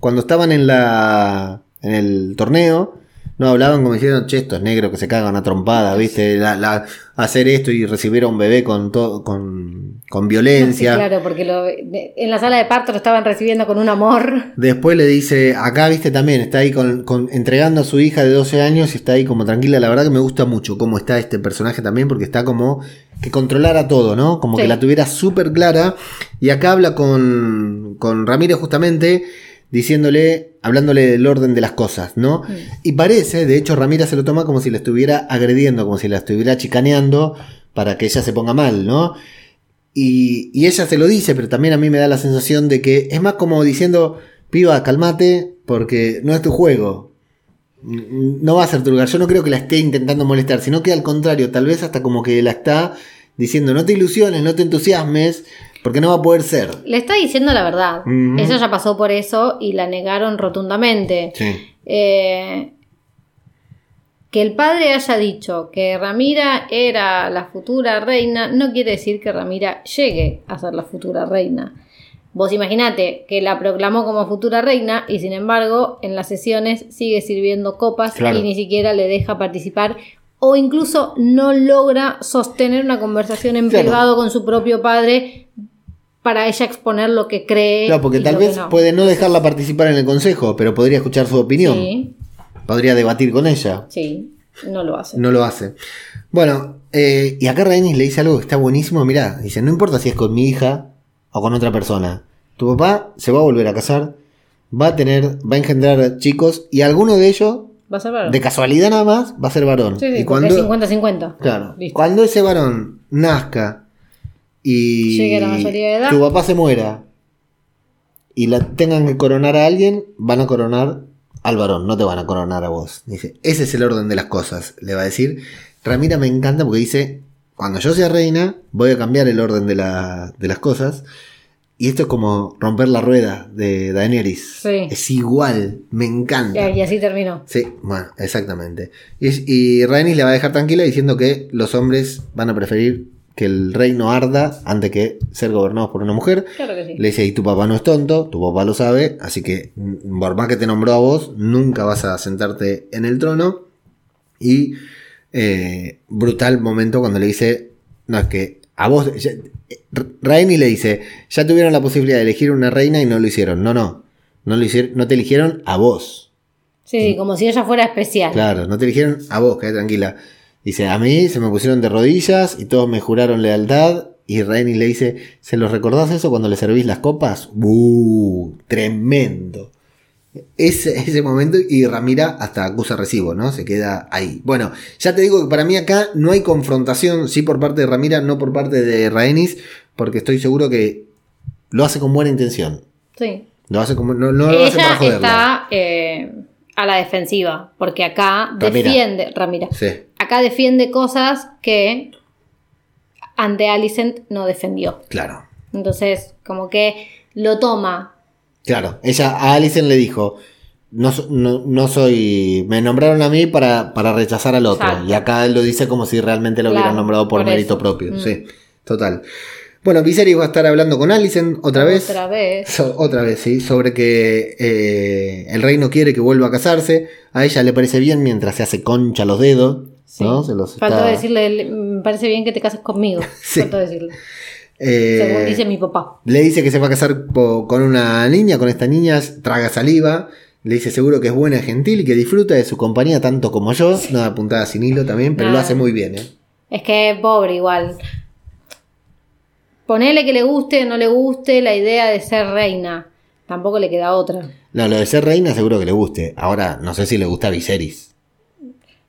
Cuando estaban en la en el torneo, no hablaban como diciendo, che, estos negros que se cagan a trompada, ¿viste? La- la- hacer esto y recibir a un bebé con, to- con, con violencia. Sí, claro, porque lo- en la sala de parto lo estaban recibiendo con un amor. Después le dice, acá, viste, también está ahí con, con- entregando a su hija de 12 años y está ahí como tranquila. La verdad que me gusta mucho cómo está este personaje también, porque está como que controlara todo, ¿no? Como Sí. que la tuviera súper clara. Y acá habla con, con Ramírez justamente diciéndole, hablándole del orden de las cosas, ¿no? Y parece, de hecho, Ramírez se lo toma como si la estuviera agrediendo, como si la estuviera chicaneando para que ella se ponga mal, ¿no? Y, y ella se lo dice, pero también a mí me da la sensación de que es más como diciendo, piba, calmate, porque no es tu juego. No va a ser tu lugar. Yo no creo que la esté intentando molestar, sino que al contrario, tal vez hasta como que la está diciendo, no te ilusiones, no te entusiasmes, porque no va a poder ser. Le está diciendo la verdad. Ella ya pasó por eso y la negaron rotundamente. Sí. Eh, que el padre haya dicho que Ramira era la futura reina no quiere decir que Ramira llegue a ser la futura reina. Vos imaginate que la proclamó como futura reina y sin embargo en las sesiones sigue sirviendo copas Claro. y ni siquiera le deja participar o incluso no logra sostener una conversación en Claro. privado con su propio padre para ella exponer lo que cree. Claro, porque tal vez no. puede no dejarla participar en el consejo, pero podría escuchar su opinión. Sí, Podría debatir con ella. sí, no lo hace. No lo hace. Bueno, eh, y acá Rhaenys le dice algo que está buenísimo. Mirá, dice, no importa si es con mi hija o con otra persona. Tu papá se va a volver a casar, va a tener, va a engendrar chicos y alguno de ellos, Va a ser raro. de casualidad nada más, va a ser varón. Sí, sí, y cuando, es 50-50. claro, Listo. cuando ese varón nazca y Llegue a la mayoría de edad. tu papá se muera y la tengan que coronar a alguien, van a coronar al varón, no te van a coronar a vos. Dice, ese es el orden de las cosas, le va a decir. Ramira me encanta porque dice, cuando yo sea reina, voy a cambiar el orden de, la- de las cosas. Y esto es como romper la rueda de Daenerys. Sí. Es igual, me encanta. Y así terminó. Sí, bueno, exactamente. Y, y Rhaenys le va a dejar tranquila diciendo que los hombres van a preferir que el reino arda antes que ser gobernados por una mujer. Claro que sí. Le dice, y tu papá no es tonto, tu papá lo sabe, así que mm, por más que te nombró a vos, nunca vas a sentarte en el trono. Y eh, brutal momento cuando le dice, no, es que a vos, Rhaenys le dice, ya tuvieron la posibilidad de elegir una reina y no lo hicieron. No, no, no, lo hicieron, no te eligieron a vos. Sí, sí, como si ella fuera especial. Claro, no te eligieron a vos, quedé tranquila. Dice, a mí se me pusieron de rodillas y todos me juraron lealtad. Y Rhaenys le dice, ¿se los recordás eso cuando le servís las copas? ¡Uh! Tremendo. Ese, ese momento y Ramira hasta acusa recibo, ¿no? Se queda ahí. Bueno, ya te digo que para mí acá no hay confrontación, sí por parte de Ramira, no por parte de Rhaenys, porque estoy seguro que lo hace con buena intención. Sí. Lo hace como, no, no lo hace para joderla. está eh, a la defensiva, porque acá Ramira. defiende, Ramira, Sí, acá defiende cosas que ante Alicent no defendió. claro. Entonces, como que lo toma. Claro, ella a Alicent le dijo, no, no, no soy, me nombraron a mí para, para rechazar al otro. Exacto. Y acá él lo dice como si realmente lo Claro, hubieran nombrado por, por mérito eso. propio. Mm. Sí, total. Bueno, Viserys va a estar hablando con Alicent otra vez. Otra vez. So- otra vez, sí, sobre que eh, el rey no quiere que vuelva a casarse. A ella le parece bien mientras se hace concha los dedos. Sí. ¿no? Se los Faltó está- decirle, me parece bien que te cases conmigo. Sí. Faltó decirle. Eh, Según dice mi papá. Le dice que se va a casar con una niña, con esta niña, traga saliva. Le dice seguro que es buena gentil y que disfruta de su compañía tanto como yo. Nada apuntada sin hilo también, pero lo hace muy bien, ¿eh? Es que pobre igual. Ponele que le guste o no le guste la idea de ser reina. Tampoco le queda otra. No, lo de ser reina seguro que le guste. Ahora, no sé si le gusta Viserys.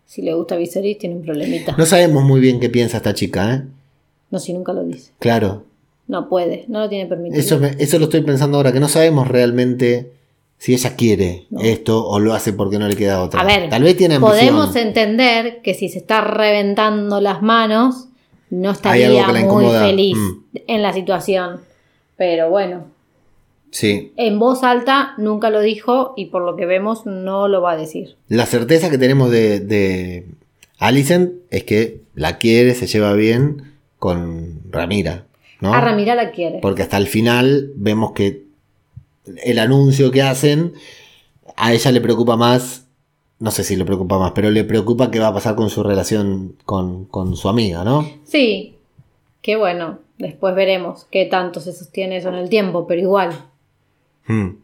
Si le gusta Viserys, tiene un problemita. No sabemos muy bien qué piensa esta chica, ¿eh? No, si nunca lo dice. Claro. No puede, no lo tiene permitido. Eso, me- eso lo estoy pensando ahora, que no sabemos realmente si ella quiere esto o lo hace porque no le queda otra. A ver, Tal vez tiene ambición. podemos entender que si se está reventando las manos, no estaría muy feliz Mm. en la situación. Pero bueno, Sí. en voz alta nunca lo dijo y por lo que vemos no lo va a decir. La certeza que tenemos de, de Alicent es que la quiere, se lleva bien con Ramira. ¿no? A Ramira la quiere. Porque hasta el final vemos que el anuncio que hacen a ella le preocupa más, no sé si le preocupa más, pero le preocupa qué va a pasar con su relación con, con su amiga, ¿no? Sí, que bueno, después veremos qué tanto se sostiene eso en el tiempo, pero igual. Hmm.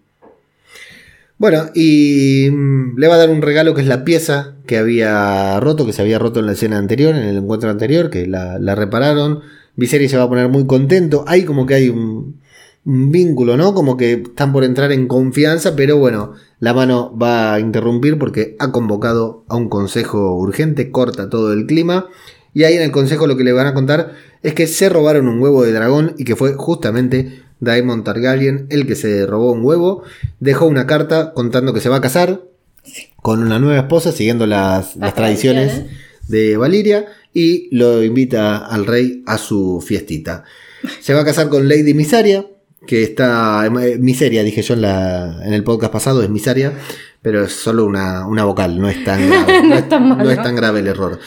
Bueno, y mm, le va a dar un regalo que es la pieza que había roto, que se había roto en la escena anterior, en el encuentro anterior, que la, repararon. Viserys se va a poner muy contento. Hay como que hay un, un vínculo, ¿no? Como que están por entrar en confianza, pero bueno, la mano va a interrumpir porque ha convocado a un consejo urgente, corta todo el clima. Y ahí en el consejo lo que le van a contar es que se robaron un huevo de dragón y que fue justamente Daemon Targaryen el que se robó un huevo. Dejó una carta contando que se va a casar con una nueva esposa siguiendo las, las tradiciones tradiciones. de Valiria y lo invita al rey a su fiestita. Se va a casar con Lady Misaria, que está... eh, Miseria, dije yo en, la, en el podcast pasado, es Misaria, pero es solo una, una vocal, no es tan grave. No es tan malo. no es tan grave el error.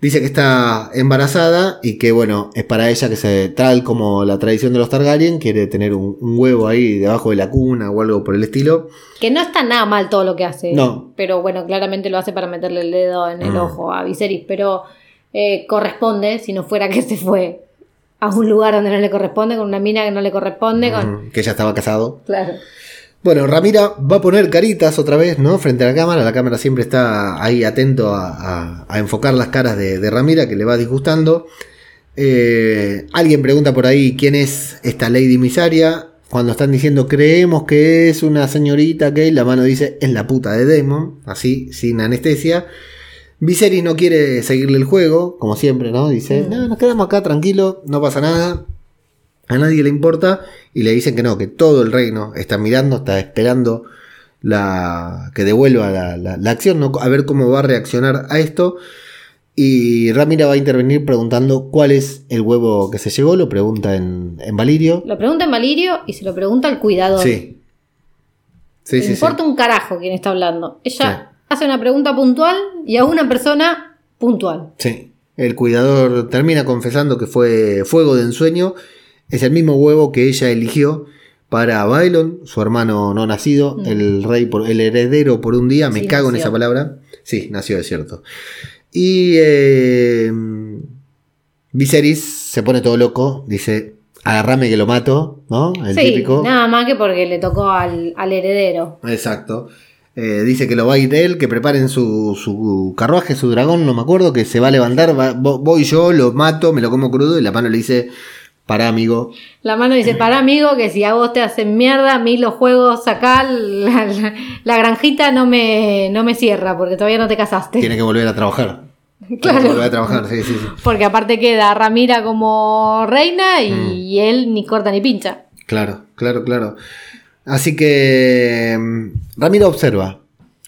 Dice que está embarazada y que, bueno, es para ella que se, tal como la tradición de los Targaryen, quiere tener un, un huevo ahí debajo de la cuna o algo por el estilo. Que no está nada mal todo lo que hace. No. Pero bueno, claramente lo hace para meterle el dedo en el Mm. ojo a Viserys. Pero eh, corresponde, si no fuera que se fue a un lugar donde no le corresponde, con una mina que no le corresponde, con... Mm, Que ya estaba casado. Claro. Bueno, Ramira va a poner caritas otra vez, ¿no? Frente a la cámara. La cámara siempre está ahí atento a, a- a enfocar las caras de, de Ramira, que le va disgustando. Eh, alguien pregunta por ahí quién es esta Lady Misaria. Cuando están diciendo creemos que es una señorita que la mano dice es la puta de Demon, así, sin anestesia. Viserys no quiere seguirle el juego, como siempre, ¿no? Dice, Mm. no, nos quedamos acá tranquilo, no pasa nada. A nadie le importa y le dicen que no, que todo el reino está mirando, está esperando la que devuelva la, la- la acción, ¿no? a ver cómo va a reaccionar a esto. Y Ramira va a intervenir preguntando cuál es el huevo que se llegó, lo pregunta en, en Valirio. Lo pregunta en Valirio y se lo pregunta al cuidador. Sí. Sí, importa un carajo quién está hablando. Ella hace una pregunta puntual y a una persona puntual. Sí. El cuidador termina confesando que fue fuego de ensueño. Es el mismo huevo que ella eligió para Bailon, su hermano no nacido, Mm. el rey, por, el heredero por un día. Me Sí, cago en esa palabra. Sí, nació, es cierto. Y eh, Viserys se pone todo loco. Dice: Agarrame que lo mato, ¿no? El sí, típico. nada más que porque le tocó al, al heredero. Exacto. Eh, dice que lo va a ir él, que preparen su, su carruaje, su dragón, no me acuerdo, que se va a levantar, va- vo- voy yo, lo mato, me lo como crudo y la mano le dice, para amigo, La mano dice, para amigo, que si a vos te hacen mierda, a mí los juegos acá, la, la- la granjita no me, no me cierra porque todavía no te casaste. tiene que volver a trabajar. Tiene Claro. que volver a trabajar, sí, sí, sí. Porque aparte queda Ramira como reina y, Mm. él ni corta ni pincha. Claro, claro, claro. Así que mm, Ramiro observa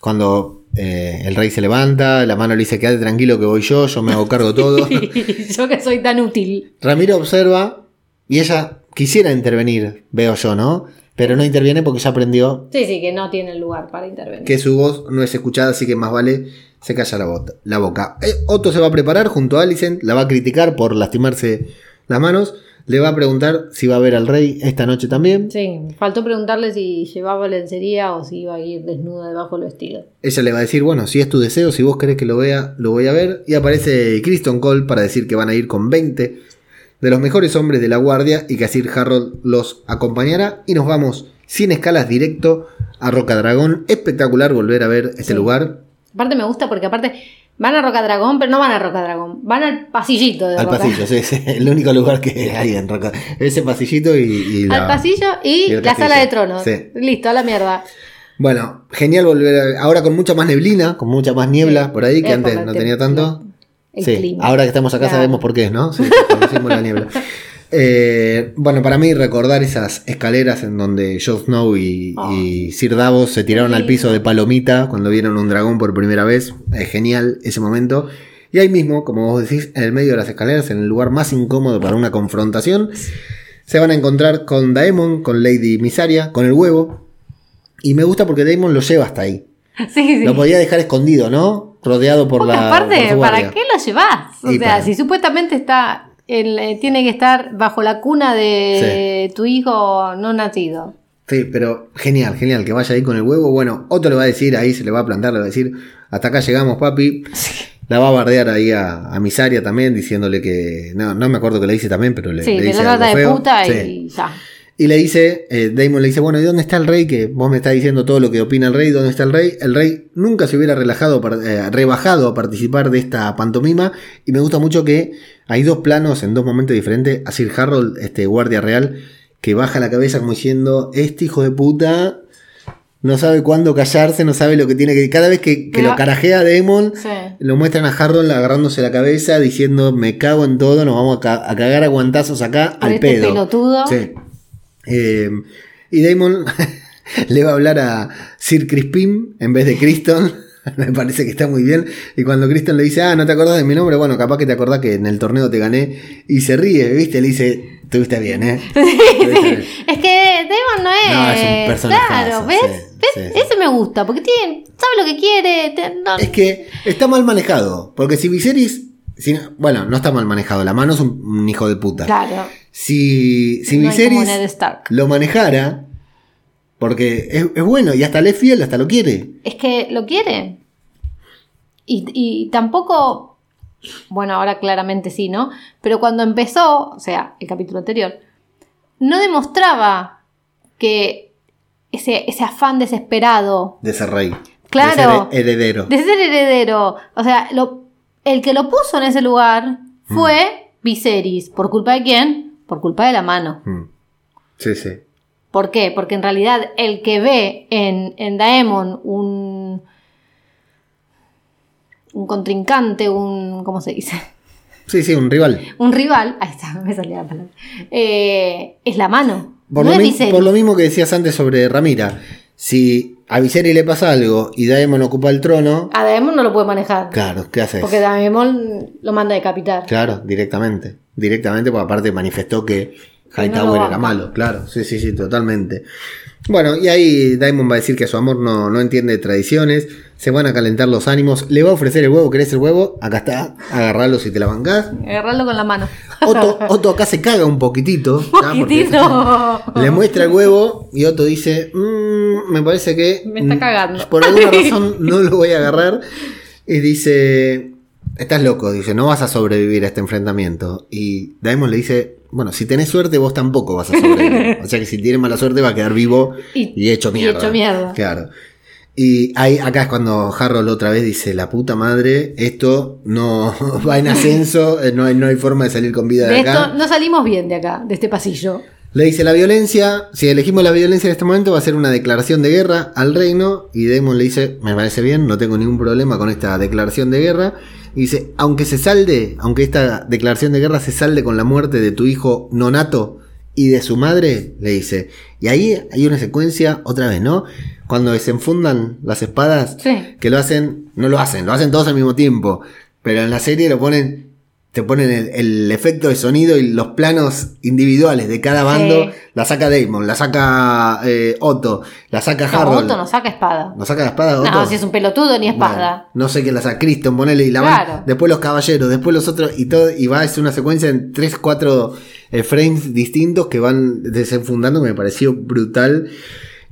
cuando eh, el rey se levanta, la mano le dice, quédate tranquilo que voy yo, yo me hago cargo de todo. Yo que soy tan útil. Ramiro observa y ella quisiera intervenir, veo yo, ¿no? Pero no interviene porque ya aprendió Sí, sí, que no tiene lugar para intervenir. que su voz no es escuchada, así que más vale se calla la, bota- la boca. Eh, Otto se va a preparar junto a Alicent, la va a criticar por lastimarse las manos, le va a preguntar si va a ver al rey esta noche también. Sí, faltó preguntarle si llevaba lencería o si iba a ir desnuda debajo del vestido. Ella le va a decir, bueno, si es tu deseo, si vos querés que lo vea, lo voy a ver. Y aparece Kristen Cole para decir que van a ir con 20 de los mejores hombres de la guardia y que Sir Harold los acompañará. Y nos vamos sin escalas directo a Roca Dragón. Espectacular volver a ver este Sí. lugar. Aparte me gusta porque aparte van a Rocadragón, pero no van a Rocadragón, van al pasillito de Al Roca- pasillo, sí, es el único lugar que hay en Roca. Ese pasillito y, y la- Al pasillo y, la castillo. sala de tronos. Sí. Listo, a la mierda. Bueno, genial volver a- ahora con mucha más neblina, con mucha más niebla Sí. por ahí, que Es antes no tenía tanto. El sí, clima. ahora que estamos acá Claro. sabemos por qué, ¿no? Sí, conocimos la niebla. Eh, bueno, para mí recordar esas escaleras en donde Jon Snow y, Oh. y Sir Davos se tiraron al piso de palomita cuando vieron un dragón por primera vez. Es genial ese momento. Y ahí mismo, como vos decís, en el medio de las escaleras, en el lugar más incómodo para una confrontación, se van a encontrar con Daemon, con Lady Misaria, con el huevo. Y me gusta porque Daemon lo lleva hasta ahí. Sí, sí. Lo podía dejar escondido, ¿no? Rodeado por Porque la. aparte, por ¿para qué lo llevas? O Y sea, para- si supuestamente está el, eh, tiene que estar bajo la cuna de tu hijo no nacido. Sí, pero genial, genial, que vaya ahí con el huevo. Bueno, otro le va a decir, ahí se le va a plantar, le va a decir, hasta acá llegamos, papi. La va a bardear ahí a, a Misaria también, diciéndole que. No, no me acuerdo que le dice también, pero le, Sí, le dice algo de puta Sí. y ya. Y le dice, eh, Damon le dice, bueno, ¿y dónde está el rey? Que vos me estás diciendo todo lo que opina el rey, ¿dónde está el rey? El rey nunca se hubiera relajado, eh, rebajado a participar de esta pantomima. Y me gusta mucho que hay dos planos en dos momentos diferentes. A Sir Harold, este guardia real, que baja la cabeza como diciendo, este hijo de puta no sabe cuándo callarse, no sabe lo que tiene que... Cada vez que, lo carajea Damon, Sí. lo muestran a Harold agarrándose la cabeza, diciendo, me cago en todo, nos vamos a, ca- a cagar a guantazos acá al este pedo. pelotudo. Sí. Eh, y Damon le va a hablar a Sir Crispin en vez de Criston. Me parece que está muy bien. Y cuando Criston le dice, ah, no te acordás de mi nombre, bueno, capaz que te acordás que en el torneo te gané. Y se ríe, ¿viste? Le dice, tuviste bien, ¿eh? Tuviste bien". Es que Damon no es. No, es un personajazo, Claro, ¿ves? sí, ¿Ves? Ese me gusta, porque tiene, sabe lo que quiere. te- no- Es que está mal manejado. Porque si Viserys. si bueno, no está mal manejado. La mano es un, un hijo de puta. claro. Si, si no Viserys lo manejara. Porque es, es bueno y hasta le es fiel, hasta lo quiere. Es que lo quiere. Y, y tampoco, bueno, ahora claramente sí, ¿no? Pero cuando empezó, o sea, el capítulo anterior, no demostraba que ese, ese afán desesperado De ser rey. Claro. De ser heredero. de ser heredero, o sea, lo- el que lo puso en ese lugar fue Viserys. ¿Por culpa de quién? Por culpa de la mano. Mm. Sí, sí. ¿Por qué? Porque en realidad el que ve en, en Daemon un, un contrincante, un. ¿Cómo se dice? Sí, sí, un rival. Un rival. Ahí está, me salía la palabra. eh, es la mano. Por, no lo es por lo mismo que decías antes sobre Ramira. Si a Viserys le pasa algo y Daemon ocupa el trono, A Daemon no lo puede manejar. claro, ¿qué haces? Porque Daemon lo manda a decapitar. Claro, directamente. Directamente, porque aparte manifestó que no Hightower lo era malo, claro. Sí, sí, sí, totalmente. Bueno, y ahí Daemon va a decir que su amor no, no entiende de tradiciones, se van a calentar los ánimos, le va a ofrecer el huevo, ¿querés el huevo? Acá está, agarralo si te la bancás. Agarrarlo con la mano. Otto, Otto acá se caga un poquitito. Poquitito. Le muestra el huevo y Otto dice, "Mm, me parece que... Me está cagando". Por alguna razón no lo voy a agarrar. Y dice, estás loco, dice, no vas a sobrevivir a este enfrentamiento. Y Daemon le dice, bueno, si tenés suerte vos tampoco vas a sobrevivir. o sea que si tienes mala suerte va a quedar vivo y, Y- hecho y mierda. hecho mierda. Claro. Y ahí, acá es cuando Harold otra vez dice, la puta madre, esto no va en ascenso, eh, no hay, no hay forma de salir con vida de, De acá. esto no salimos bien de acá, de este pasillo. Le dice la violencia, si elegimos la violencia en este momento va a ser una declaración de guerra al reino y Daemon le dice, me parece bien, no tengo ningún problema con esta declaración de guerra. Y dice, aunque se salde, aunque esta declaración de guerra se salde con la muerte de tu hijo nonato y de su madre, le dice. Y ahí hay una secuencia, otra vez, ¿no? Cuando desenfundan las espadas, Sí. que lo hacen, no lo hacen, lo hacen todos al mismo tiempo. Pero en la serie lo ponen, te ponen el, el efecto de sonido y los planos individuales de cada bando. Sí. La saca Damon, la saca eh, Otto, la saca No, Harold. Otto no saca espada. ¿No saca la espada Otto? No, si es un pelotudo ni espada. Bueno, no sé quién la saca, Kristen, ponele y la van- Claro. Después los caballeros, después los otros y todo. Y va, es una secuencia en 3, 4 frames distintos que van desenfundando. Me pareció brutal.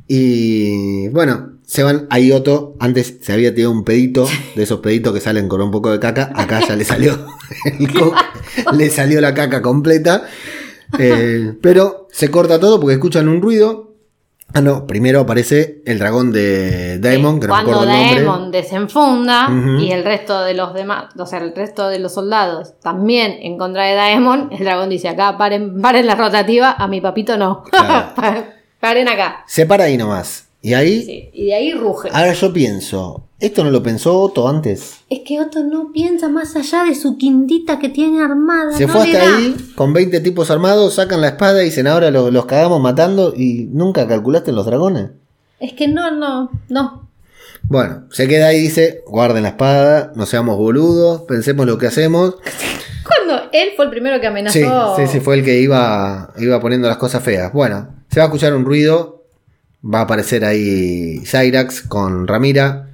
Y bueno, se van. Ahí Otto, antes se había tirado un pedito, de esos peditos que salen con un poco de caca. Acá ya le salió, le salió la caca completa. Eh, pero se corta todo porque escuchan un ruido. Ah, no, primero aparece el dragón de Daemon, que no me Cuando. Daemon desenfunda y el resto de los demás, o sea, el resto de los soldados también en contra de Daemon, el dragón dice acá, paren, paren la rotativa, a mi papito no. Claro. paren acá. Se para ahí nomás. Y ahí, Sí, y de ahí ruge. ahora yo pienso, ¿esto no lo pensó Otto antes? Es que Otto no piensa más allá de su quindita que tiene armada. Se no fue hasta da. ahí con 20 tipos armados, sacan la espada y dicen ahora lo- los cagamos matando y nunca calculaste los dragones. Es que no, no, no. Bueno, se queda ahí y dice, guarden la espada, no seamos boludos, pensemos lo que hacemos. Cuando él fue el primero que amenazó. Sí, sí, sí, fue el que iba, iba poniendo las cosas feas. Bueno, se va a escuchar un ruido, va a aparecer ahí Cyrax con Ramira,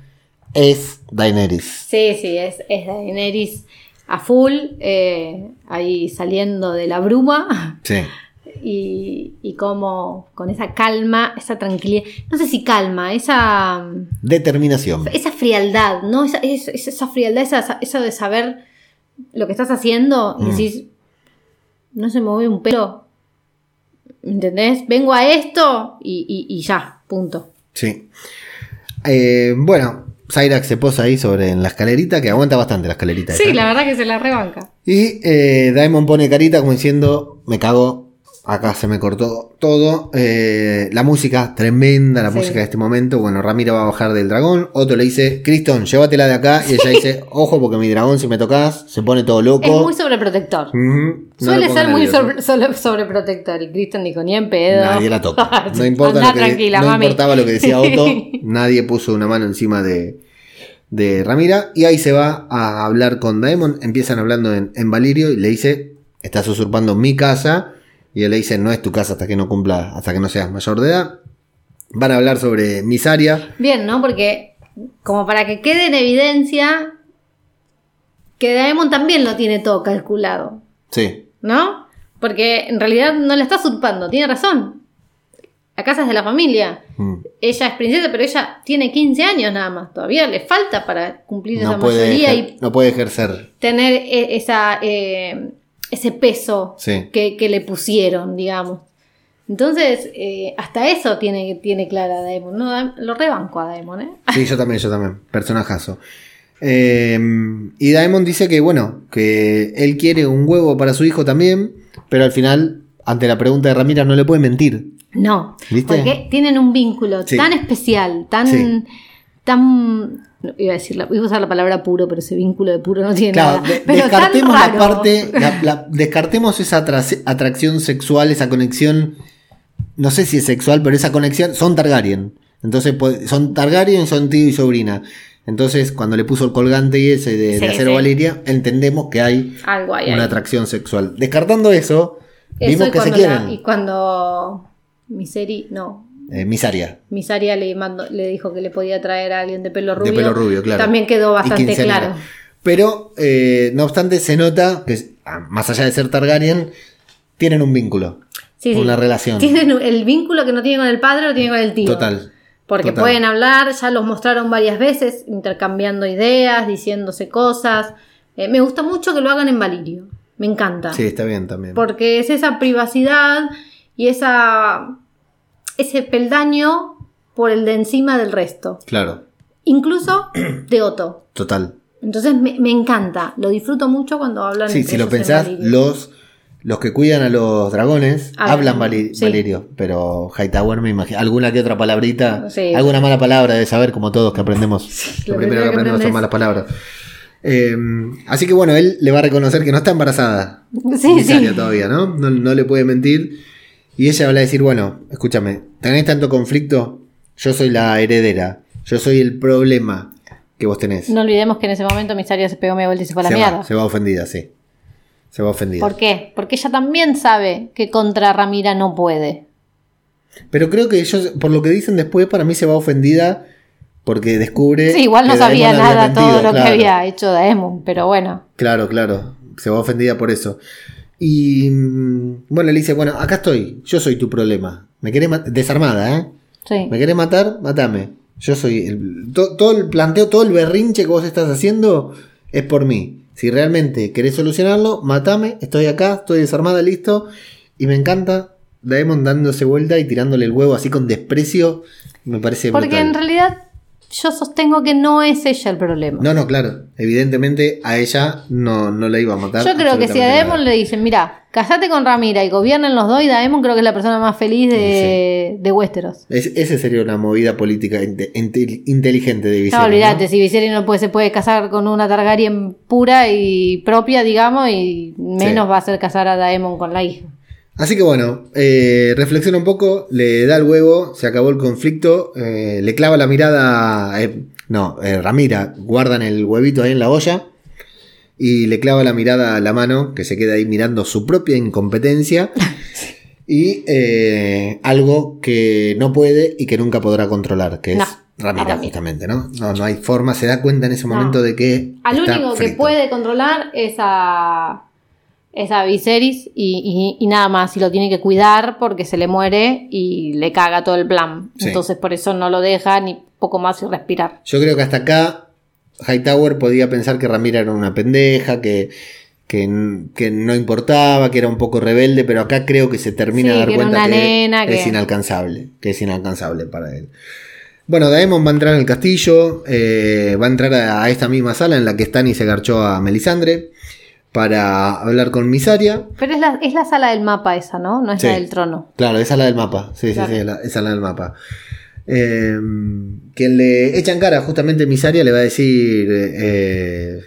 es Daenerys. Sí, sí, es, es Daenerys a full, eh, ahí saliendo de la bruma. Sí. Y, y como con esa calma, esa tranquilidad, no sé si calma, esa, Determinación. esa frialdad, ¿no? Esa, es- es- esa frialdad, esa, eso de saber lo que estás haciendo y Mm. decís, no se mueve un pelo, ¿entendés? Vengo a esto y, y- y ya, punto. Sí. Eh, bueno, Cyrax se posa ahí sobre en la escalerita, que aguanta bastante la escalerita. Sí, esa. la verdad que se la rebanca. Y eh, Daemon pone carita como diciendo, me cago, acá se me cortó todo. Eh, la música, tremenda la Sí. música de este momento. Bueno, Ramiro va a bajar del dragón. Otto le dice, Criston, llévatela de acá. Y ella dice, ojo porque mi dragón si me tocas se pone todo loco. Es muy sobreprotector. No Suele ser muy nervioso. sobre, sobre- sobreprotector. Y Kristen dijo, ni en pedo. Nadie la toca. No, importa Andá lo que, no mami. importaba lo que decía Otto. nadie puso una mano encima de, de Ramira. Y ahí se va a hablar con Daemon. Empiezan hablando en, en Valirio y le dice: Estás usurpando mi casa. Y él le dice: No es tu casa hasta que no cumpla, hasta que no seas mayor de edad. Van a hablar sobre Misaria. Bien, ¿no? Porque como para que quede en evidencia que Daemon también lo tiene todo calculado, Sí. ¿no? Porque en realidad no la está usurpando, tiene razón. La casa es de la familia. Mm. Ella es princesa, pero ella tiene 15 años nada más. Todavía le falta para cumplir esa No mayoría y no puede ejercer. tener e- esa, eh, ese peso Sí. que, que le pusieron, digamos. Entonces, eh, hasta eso tiene, tiene clara Daemon. ¿no? Lo rebanco a Daemon, ¿eh? Sí, yo también, yo también. Personajazo. Eh, y Daemon dice que, bueno, que él quiere un huevo para su hijo también, pero al final, ante la pregunta de Ramira, no le puede mentir. No, ¿Viste? porque tienen un vínculo Sí. tan especial, tan, Sí. tan, iba a decir, la- iba a usar la palabra puro, pero ese vínculo de puro no tiene Claro, nada. de- Pero tan descartemos la parte, la- la- descartemos esa atra- atracción sexual, esa conexión, no sé si es sexual, pero esa conexión, son Targaryen. Entonces son Targaryen, son tío y sobrina. Entonces, cuando le puso el colgante y ese de, de Sí, acero sí. Valeria, entendemos que hay Algo hay ahí. una atracción sexual. Descartando eso, Eso vimos que se la- quieren. y cuando Miseri, no, Eh, Misaria. Misaria le, mandó, le dijo que le podía traer a alguien de pelo rubio. De pelo rubio, claro. También quedó bastante claro. Pero, eh, no obstante, se nota que, ah, más allá de ser Targaryen, tienen un vínculo. Sí, sí. Una relación. Tienen el vínculo que no tiene con el padre, lo tiene con el tío. Total. Porque Total. pueden hablar, ya los mostraron varias veces, intercambiando ideas, diciéndose cosas. Eh, me gusta mucho que lo hagan en Valirio. Me encanta. Sí, está bien también. Porque es esa privacidad y esa ese peldaño por el de encima del resto. Claro, Incluso de Otto. total. Entonces me, me encanta. Lo disfruto mucho cuando hablan Sí, si lo pensás, los, los que cuidan a los dragones Hablan, sí. Valirio, pero Hightower me imagino, alguna que otra palabrita, Sí. alguna mala palabra de saber, como todos que aprendemos. lo lo primero que que aprendemos son malas palabras. Eh, así que bueno, él le va a reconocer que no está embarazada. Sí, Visaria sí. todavía, ¿no? ¿no? no le puede mentir. Y ella va a decir, bueno, escúchame, tenés tanto conflicto, yo soy la heredera, yo soy el problema que vos tenés. No olvidemos que en ese momento Misaria se pegó media vuelta y se fue a la se, mierda. va, se va ofendida, sí. Se va ofendida. ¿Por qué? Porque ella también sabe que contra Ramira no puede. Pero creo que ellos, por lo que dicen después, para mí se va ofendida porque descubre. Sí, igual no sabía Daemon nada todo lo claro. que había hecho Daemon, pero bueno. Claro, claro. Se va ofendida por eso. Y bueno, le dice, bueno, acá estoy, yo soy tu problema. Me querés matar, desarmada, ¿eh? Sí. Me querés matar, matame. Yo soy el, to- todo el planteo, todo el berrinche que vos estás haciendo es por mí. Si realmente querés solucionarlo, matame, estoy acá, estoy desarmada, listo. Y me encanta Daemon dándose vuelta y tirándole el huevo así con desprecio. Me parece Porque brutal. en realidad yo sostengo que no es ella el problema. No, no, claro. Evidentemente a ella no, no la iba a matar. yo creo que si a Daemon le dicen, mira, casate con Ramira y gobiernen los dos, y Daemon creo que es la persona más feliz de, de Westeros. Es- ese sería una movida política inte- inte- inteligente de Viserys. olvídate, ¿no? si Viserys no puede, se puede casar con una Targaryen pura y propia, digamos, y menos Sí. va a hacer casar a Daemon con la hija. Así que bueno, eh, reflexiona un poco, le da el huevo, se acabó el conflicto, eh, le clava la mirada, eh, no, eh, Ramira, guardan el huevito ahí en la olla y le clava la mirada a la mano, que se queda ahí mirando su propia incompetencia y algo que no puede y que nunca podrá controlar, que es No, Ramira, Ramira. justamente, ¿no? ¿no? No hay forma, se da cuenta en ese No. momento de que... Al único que frito. puede controlar es a, es a Viserys y, y- y nada más. Y lo tiene que cuidar porque se le muere y le caga todo el plan. Sí. Entonces por eso no lo deja ni poco más y respirar. Yo creo que hasta acá Hightower podía pensar que Ramira era una pendeja, que, que, que no importaba, que era un poco rebelde, pero acá creo que se termina Sí, de dar que cuenta que nena, es inalcanzable, que es inalcanzable para él. Bueno, Daemon va a entrar al castillo, eh, va a entrar a, a esta misma sala en la que Stannis se garchó a Melisandre para hablar con Misaria. Pero es la, es la sala del mapa esa, ¿no? No es Sí. la del trono. Claro, es la del mapa. Sí, Claro. sí, sí, es la- esa es la del mapa. Eh, quien le echa en cara justamente Misaria le va a decir: eh,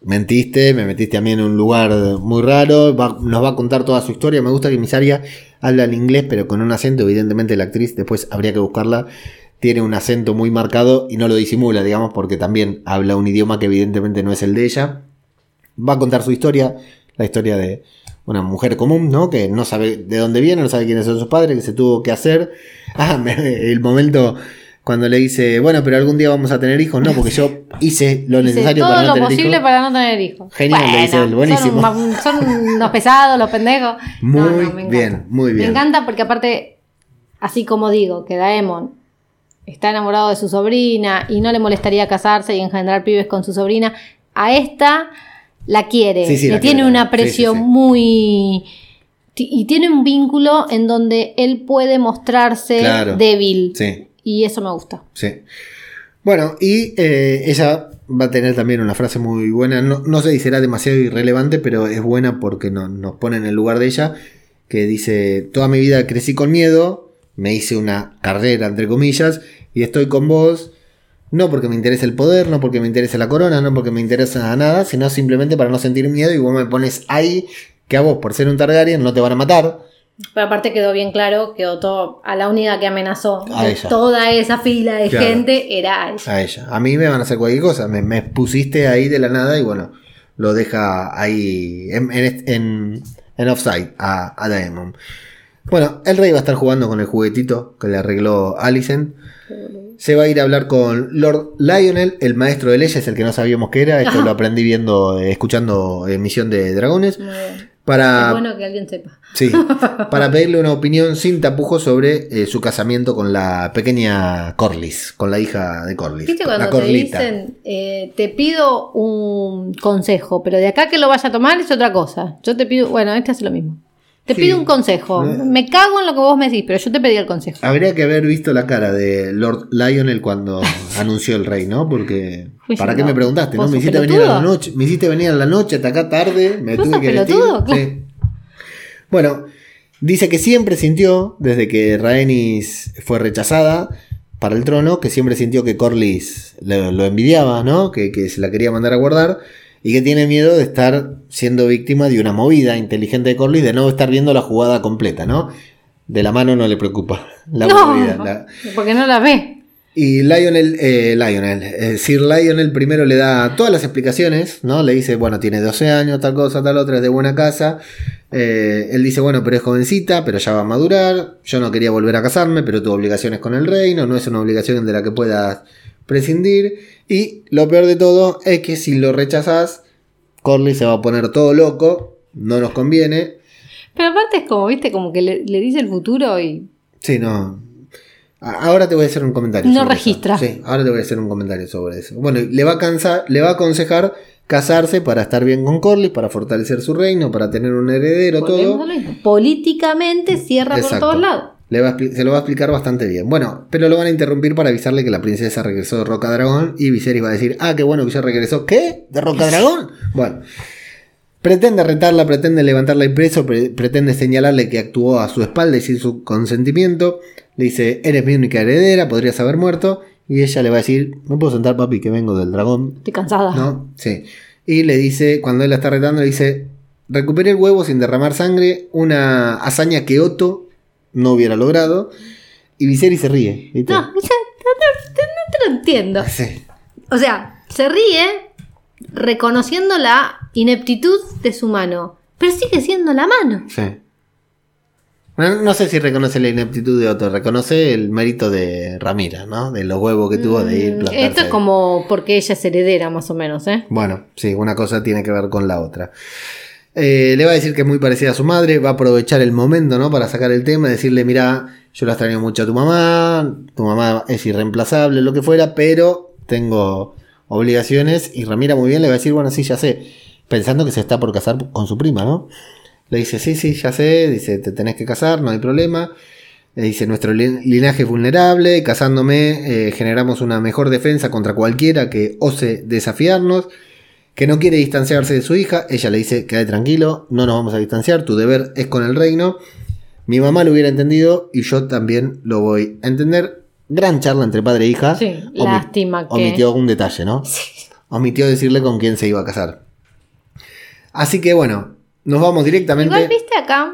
Mentiste, me metiste a mí en un lugar muy raro. va- nos va a contar toda su historia. Me gusta que Misaria habla en inglés, pero con un acento. Evidentemente, la actriz, después habría que buscarla. Tiene un acento muy marcado y no lo disimula, digamos, porque también habla un idioma que evidentemente no es el de ella. Va a contar su historia, la historia de una mujer común, ¿no? Que no sabe de dónde viene, no sabe quiénes son sus padres, que se tuvo que hacer. Ah, me- el momento cuando le dice, bueno, pero algún día vamos a tener hijos, no, porque yo hice lo Hice necesario todo para no lo tener posible hijos. para no tener hijos. Genial, le dice él, buenísimo. Son, son unos pesados, los pendejos. Muy bien, muy bien. Me encanta porque aparte, así como digo, que Daemon está enamorado de su sobrina y no le molestaría casarse y engendrar pibes con su sobrina, a esta la quiere. Sí, sí, le la tiene quiere. un aprecio sí, muy... Y tiene un vínculo en donde él puede mostrarse Claro. débil. Sí, Y eso me gusta. sí. Bueno, y eh, ella va a tener también una frase muy buena. No, no sé si será demasiado irrelevante, pero es buena porque no- nos pone en el lugar de ella. Que dice: Toda mi vida crecí con miedo, me hice una carrera, entre comillas, y estoy con vos. No porque me interese el poder, no porque me interese la corona, no porque me interesa nada, sino simplemente para no sentir miedo. Y vos me pones ahí que a vos, por ser un Targaryen, no te van a matar. Pero aparte quedó bien claro que Otto a la única que amenazó A de ella. toda esa fila de Claro. gente era a ella. A ella. A mí me van a hacer cualquier cosa. Me, me pusiste ahí de la nada y bueno, lo deja ahí en, en, en- en offside a, a Daemon. Bueno, el rey va a estar jugando con el juguetito que le arregló Alicent. Se va a ir a hablar con Lord Lionel, el maestro de leyes, el que no sabíamos que era. Esto Ajá. lo aprendí viendo, eh, escuchando Misión de Dragones. Para, Es bueno que alguien sepa. Sí, para pedirle una opinión sin tapujos sobre eh, su casamiento con la pequeña Corlys, con la hija de Corlys. ¿Viste la cuando te Corlita. dicen, eh, te pido un consejo, pero de acá que lo vaya a tomar es otra cosa? Yo te pido, bueno, este hace lo mismo. Te Sí. pido un consejo. Me cago en lo que vos me decís, pero yo te pedí el consejo. Habría que haber visto la cara de Lord Lionel cuando anunció el rey, ¿no? Porque. Fui ¿Para qué no. me preguntaste? ¿no? ¿Vos Me hiciste venir a la noche. Me hiciste venir a la noche hasta acá tarde. Me ¿Vos tuve que vestir. Sí. Bueno, dice que siempre sintió, desde que Rhaenys fue rechazada para el trono, que siempre sintió que Corlys lo, lo envidiaba, ¿no? Que, que se la quería mandar a guardar. Y que tiene miedo de estar siendo víctima de una movida inteligente de Corlys, de no estar viendo la jugada completa, ¿no? De la mano no le preocupa la no, movida. la- porque no la ve. y Lionel, eh, Lionel, eh, Sir Lionel primero le da todas las explicaciones, ¿no? Le dice, bueno, tiene 12 años, tal cosa, tal otra, es de buena casa. Eh, él dice, bueno, pero es jovencita, pero ya va a madurar. Yo no quería volver a casarme, pero tuve obligaciones con el reino, no es una obligación de la que puedas prescindir. Y lo peor de todo es que si lo rechazas, Corley se va a poner todo loco, no nos conviene. Pero aparte es como, viste, como que le, le dice el futuro y Sí, no. Ahora te voy a hacer un comentario. No sobre registra. eso. Sí, ahora te voy a hacer un comentario sobre eso. Bueno, le va a cansar, le va a aconsejar casarse para estar bien con Corlys, para fortalecer su reino, para tener un heredero, volvemos todo. Políticamente cierra por todos lados. Le va a expli- se lo va a explicar bastante bien. Bueno, pero lo van a interrumpir para avisarle que la princesa regresó de Roca Dragón y Viserys va a decir, ah, qué bueno que ya regresó. ¿Qué? ¿De Roca Dragón? Bueno. Pretende retarla, pretende levantarla y preso, pre- pretende señalarle que actuó a su espalda y sin su consentimiento. Le dice, eres mi única heredera, podrías haber muerto. Y ella le va a decir, ¿me puedo sentar, papi, que vengo del dragón? Estoy cansada. ¿No? Sí. Y le dice, cuando él la está retando, le dice, recuperé el huevo sin derramar sangre, una hazaña que Otto no hubiera logrado. Y Viserys se ríe. ¿viste? No, no, no- no te lo entiendo. Sí. O sea, se ríe reconociendo la ineptitud de su mano, pero sigue siendo la mano. Sí. No, no sé si reconoce la ineptitud de Otto, reconoce el mérito de Ramira, ¿no? De los huevos que tuvo de ir Mm, plantarse Esto es como porque ella es heredera, más o menos, ¿eh? Bueno, sí, una cosa tiene que ver con la otra. Eh, le va a decir que es muy parecida a su madre, va a aprovechar el momento, ¿no? Para sacar el tema, decirle, mira, yo la extraño mucho a tu mamá, tu mamá es irreemplazable, lo que fuera, pero tengo obligaciones. Y Ramira muy bien le va a decir, bueno, sí, ya sé, pensando que se está por casar con su prima, ¿no? Le dice, sí, sí, ya sé, dice, te tenés que casar, no hay problema. Le dice, nuestro li- linaje es vulnerable, casándome eh, generamos una mejor defensa contra cualquiera que ose desafiarnos, que no quiere distanciarse de su hija. Ella le dice, quédate tranquilo, no nos vamos a distanciar, tu deber es con el reino. Mi mamá lo hubiera entendido y yo también lo voy a entender. Gran charla entre padre e hija. Sí, lástima que- Omitió algún detalle, ¿no? Omitió decirle con quién se iba a casar. Así que bueno, nos vamos directamente. Igual viste acá,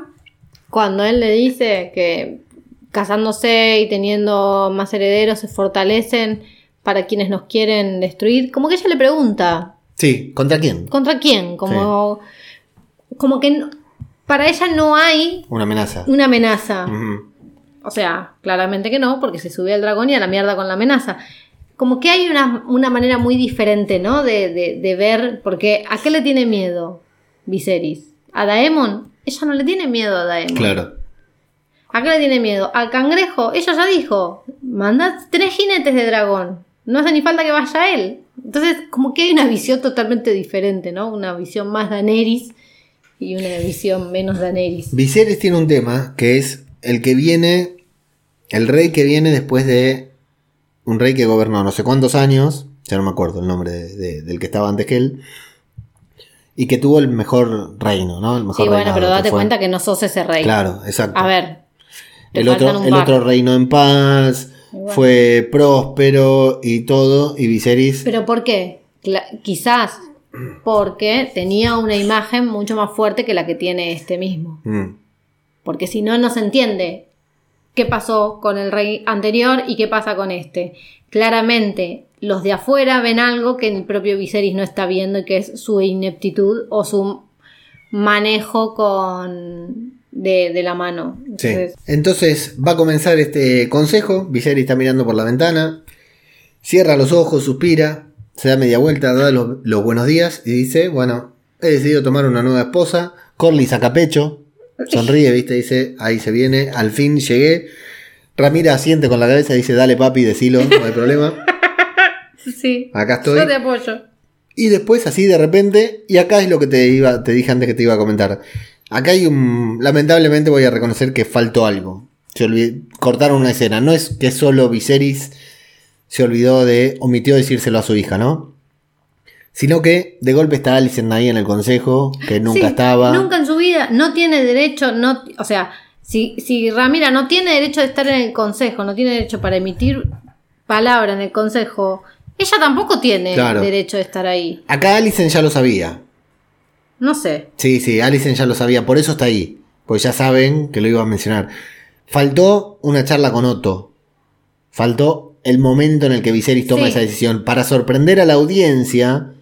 cuando él le dice que casándose y teniendo más herederos se fortalecen para quienes nos quieren destruir, como que ella le pregunta, Sí, ¿contra quién? ¿contra quién? Como, como que para ella no hay Una amenaza. una amenaza. O sea, claramente que no, porque se subió al dragón y a la mierda con la amenaza. Como que hay una, una manera muy diferente, ¿no? De, de- de ver, porque ¿a qué le tiene miedo Viserys? ¿A Daemon? Ella no le tiene miedo a Daemon. Claro. ¿A qué le tiene miedo? Al cangrejo. Ella ya dijo, manda tres jinetes de dragón. No hace ni falta que vaya él. Entonces, como que hay una visión totalmente diferente, ¿no? Una visión más Daenerys y una visión menos Daenerys. Viserys tiene un tema que es el que viene, el rey que viene después de un rey que gobernó no sé cuántos años, ya no me acuerdo el nombre de- de- del que estaba antes que él, y que tuvo el mejor reino, ¿no? El mejor Sí, bueno, pero date cuenta que no sos ese rey. Claro, exacto. A ver. el otro, el otro reino en paz, Igual. fue próspero y todo, y Viserys... Pero ¿por qué? Cla- quizás porque tenía una imagen mucho más fuerte que la que tiene este mismo. Mm. porque si no, no se entiende qué pasó con el rey anterior y qué pasa con este. Claramente, los de afuera ven algo que el propio Viserys no está viendo y que es su ineptitud o su manejo con de, de la mano. Sí. Entonces, va a comenzar este consejo. Viserys está mirando por la ventana. Cierra los ojos, suspira. Se da media vuelta, da los, los buenos días y dice: Bueno, he decidido tomar una nueva esposa. Corley saca pecho. Sonríe, viste, dice: Ahí se viene. Al fin llegué. Ramira asiente con la cabeza y dice: Dale, papi, decilo, no hay problema. sí. Acá estoy. Yo te apoyo. Y después, así de repente, y acá es lo que te, iba, te dije antes que te iba a comentar. Acá hay un. Lamentablemente voy a reconocer que faltó algo. Se olvid- cortaron una escena. No es que solo Viserys se olvidó de. omitió decírselo a su hija, ¿no? Sino que de golpe está Alicent ahí en el consejo, que nunca Sí, estaba. Nunca en su vida, no tiene derecho, no, o sea, si, si Ramira no tiene derecho de estar en el consejo, no tiene derecho para emitir palabra en el consejo, ella tampoco tiene Claro. derecho de estar ahí. Acá Alicent ya lo sabía. No sé. Sí, sí, Alicent ya lo sabía, por eso está ahí. Pues ya saben que lo iba a mencionar. Faltó una charla con Otto. Faltó el momento en el que Viserys toma Sí. esa decisión. Para sorprender a la audiencia,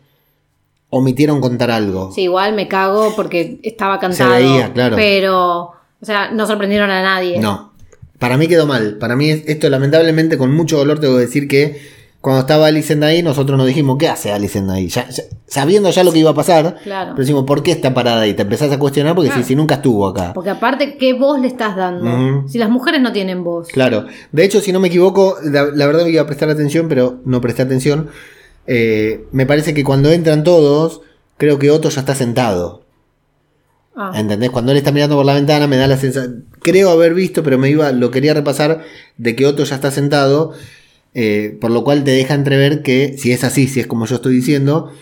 omitieron contar algo. Sí, igual me cago porque estaba cantado. veía, claro. Pero, o sea, no sorprendieron a nadie. No. Para mí quedó mal. Para mí es- esto lamentablemente con mucho dolor tengo que decir que cuando estaba Alicent ahí nosotros nos dijimos, ¿qué hace Alicent ahí? Ya- ya- sabiendo ya lo que iba a pasar. Claro. Pero decimos, ¿por qué está parada ahí? Te empezás a cuestionar porque Claro. si, si nunca estuvo acá. Porque aparte, ¿qué voz le estás dando? Si las mujeres no tienen voz. Claro. De hecho, si no me equivoco, la, la verdad me iba a prestar atención, pero no presté atención. Eh, me parece que cuando entran todos, creo que Otto ya está sentado. Ah. ¿Entendés? Cuando él está mirando por la ventana me da la sensación, creo haber visto, pero me iba, lo quería repasar, de que Otto ya está sentado, eh, por lo cual te deja entrever que si es así, si es como yo estoy diciendo,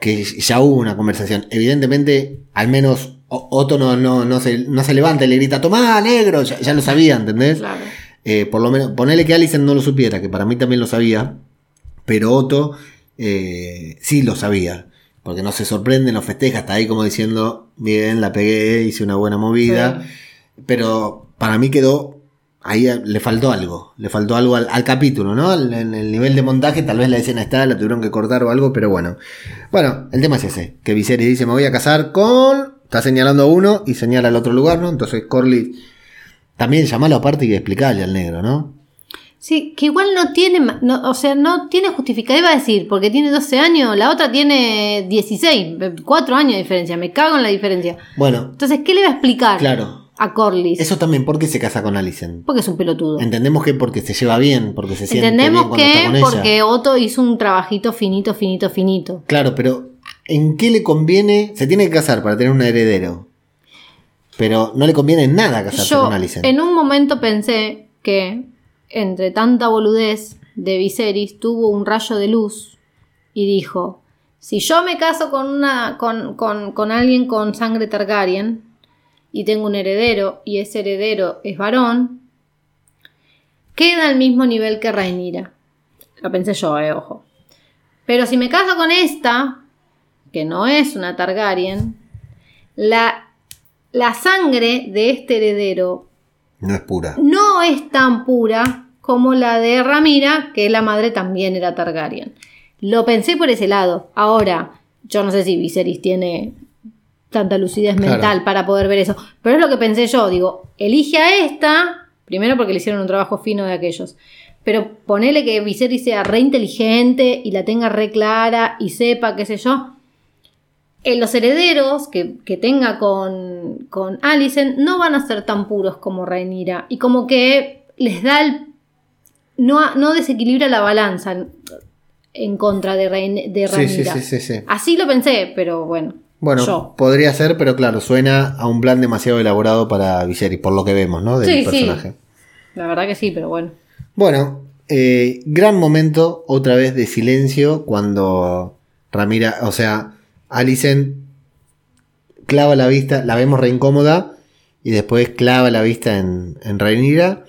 que ya hubo una conversación. Evidentemente, al menos Otto no, no, no, se, no se levanta y le grita, tomá, negro, ya, ya lo sabía, ¿entendés? Claro. Eh, por lo menos, ponele que Alicent no lo supiera, que para mí también lo sabía, pero Otto eh, sí lo sabía, porque no se sorprende, no festeja, está ahí como diciendo, bien, la pegué, hice una buena movida, pero para mí quedó, ahí le faltó algo, le faltó algo al, al capítulo, ¿no? En el nivel de montaje, tal vez la escena está, la tuvieron que cortar o algo, pero bueno. Bueno, el tema es ese, que Viserys dice, me voy a casar con... Está señalando a uno y señala al otro lugar, ¿no? Entonces Corley también llamalo aparte y explicarle al negro, ¿no? Sí, que igual no tiene, no, o sea, no tiene justificado, iba a decir, porque tiene 12 años, la otra tiene 16, 4 años de diferencia, me cago en la diferencia. Bueno, Entonces, ¿qué le va a explicar claro. A Corlys? Eso también, ¿por qué se casa con Alicent? Porque es un pelotudo. Entendemos que porque se lleva bien, porque se siente Entendemos bien cuando está que con ella. porque Otto hizo un trabajito finito, finito, finito. Claro, pero ¿en qué le conviene? Se tiene que casar para tener un heredero. Pero no le conviene en nada casarse Yo con Alicent. en un momento pensé que entre tanta boludez de Viserys tuvo un rayo de luz y dijo, si yo me caso con, una, con, con, con alguien con sangre Targaryen y tengo un heredero y ese heredero es varón, queda al mismo nivel que Rhaenyra. Lo pensé yo, eh, ojo. Pero si me caso con esta, que no es una Targaryen, la, la sangre de este heredero No es pura. no es tan pura como la de Ramira, que la madre también era Targaryen. Lo pensé por ese lado. Ahora, yo no sé si Viserys tiene tanta lucidez Claro. mental para poder ver eso, pero es lo que pensé yo. Digo, elige a esta, primero porque le hicieron un trabajo fino de aquellos. Pero ponele que Viserys sea re inteligente y la tenga re clara y sepa, qué sé yo. Eh, los herederos que, que tenga con, con Alicent no van a ser tan puros como Rhaenyra. Y como que les da el. No, no desequilibra la balanza en, en contra de, Rhaen- de Rhaenyra. sí, sí, sí. Así lo pensé, pero bueno. Bueno, yo. podría ser, pero claro, suena a un plan demasiado elaborado para Viserys, por lo que vemos, ¿no? Del Sí, sí. personaje. La verdad que sí, pero bueno. Bueno, eh, gran momento otra vez de silencio cuando Ramira, o sea, Alicent clava la vista, la vemos re incómoda y después clava la vista en, en Rhaenyra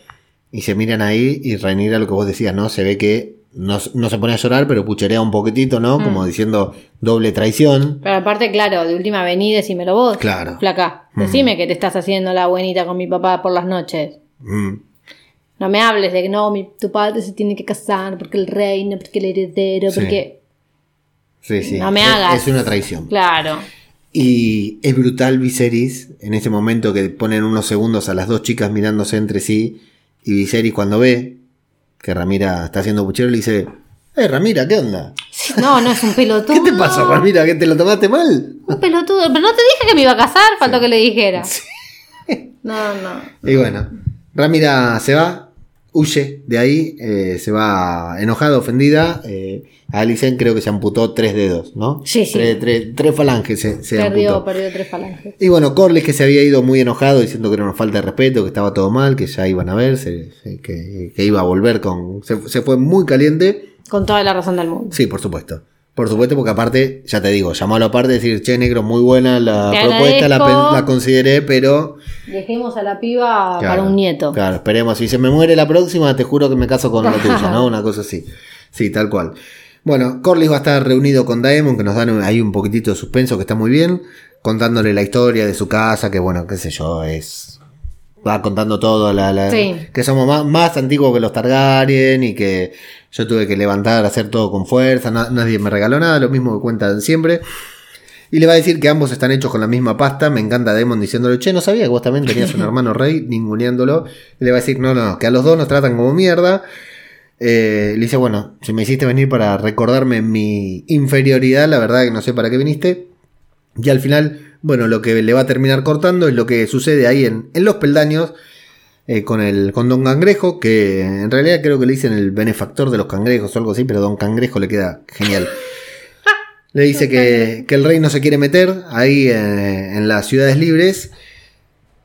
y se miran ahí y Rhaenyra lo que vos decías, ¿no? Se ve que no, no se pone a llorar, pero pucherea un poquitito, ¿no? Mm. Como diciendo doble traición. Pero aparte, claro, de última venida, decímelo vos. Claro. Flaca, decime que te estás haciendo la buenita con mi papá por las noches. Mm. No me hables de que no, mi, tu padre se tiene que casar porque el reino, porque el heredero, Sí. porque. Sí, sí. No me Es- hagas. Es una traición. Claro. Y es brutal Viserys en ese momento que ponen unos segundos a las dos chicas mirándose entre sí. Y Viserys cuando ve que Ramira está haciendo puchero le dice, eh Ramira, ¿qué onda? Sí, No, no es un pelotudo. ¿Qué te pasa Ramira? ¿Que te lo tomaste mal? Un pelotudo. Pero no te dije que me iba a casar, faltó que le dijera. No, no. Y bueno, Ramira se va, huye de ahí, eh, se va enojada, ofendida. Eh, a Alicent creo que se amputó tres dedos, ¿no? Sí, sí. Tres, tres- tres falanges se, se Perdió, amputó. perdió tres falanges. Y bueno, Corlys que se había ido muy enojado diciendo que era una falta de respeto, que estaba todo mal, que ya iban a verse, se- que, que iba a volver con... Se, se fue muy caliente. Con toda la razón del mundo. Sí, por supuesto. Por supuesto, porque aparte, ya te digo, llamó a la parte decir, che, negro, muy buena la Te propuesta, la, la consideré, pero... Dejemos a la piba Claro, para un nieto. Claro, esperemos. Si se me muere la próxima, te juro que me caso con la tuya, ¿no? Una cosa así. Sí, tal cual. Bueno, Corlys va a estar reunido con Daemon, que nos dan ahí un poquitito de suspenso, que está muy bien, contándole la historia de su casa, que bueno, qué sé yo, es... Va contando todo, la, la- Sí. que somos más, más antiguos que los Targaryen y que yo tuve que levantar, hacer todo con fuerza, na- nadie me regaló nada, lo mismo que cuentan siempre. Y le va a decir que ambos están hechos con la misma pasta. Me encanta Demon diciéndole, che, no sabía que vos también tenías un hermano rey, ninguneándolo. Y le va a decir, no, no, que a los dos nos tratan como mierda. Eh, le dice, bueno, si me hiciste venir para recordarme mi inferioridad, la verdad que no sé para qué viniste. Y al final, bueno, lo que le va a terminar cortando es lo que sucede ahí en, en los peldaños eh, con, el, con Don Cangrejo, que en realidad creo que le dicen el benefactor de los cangrejos o algo así, pero Don Cangrejo le queda genial. Le dice que, que el rey no se quiere meter ahí eh, en las ciudades libres.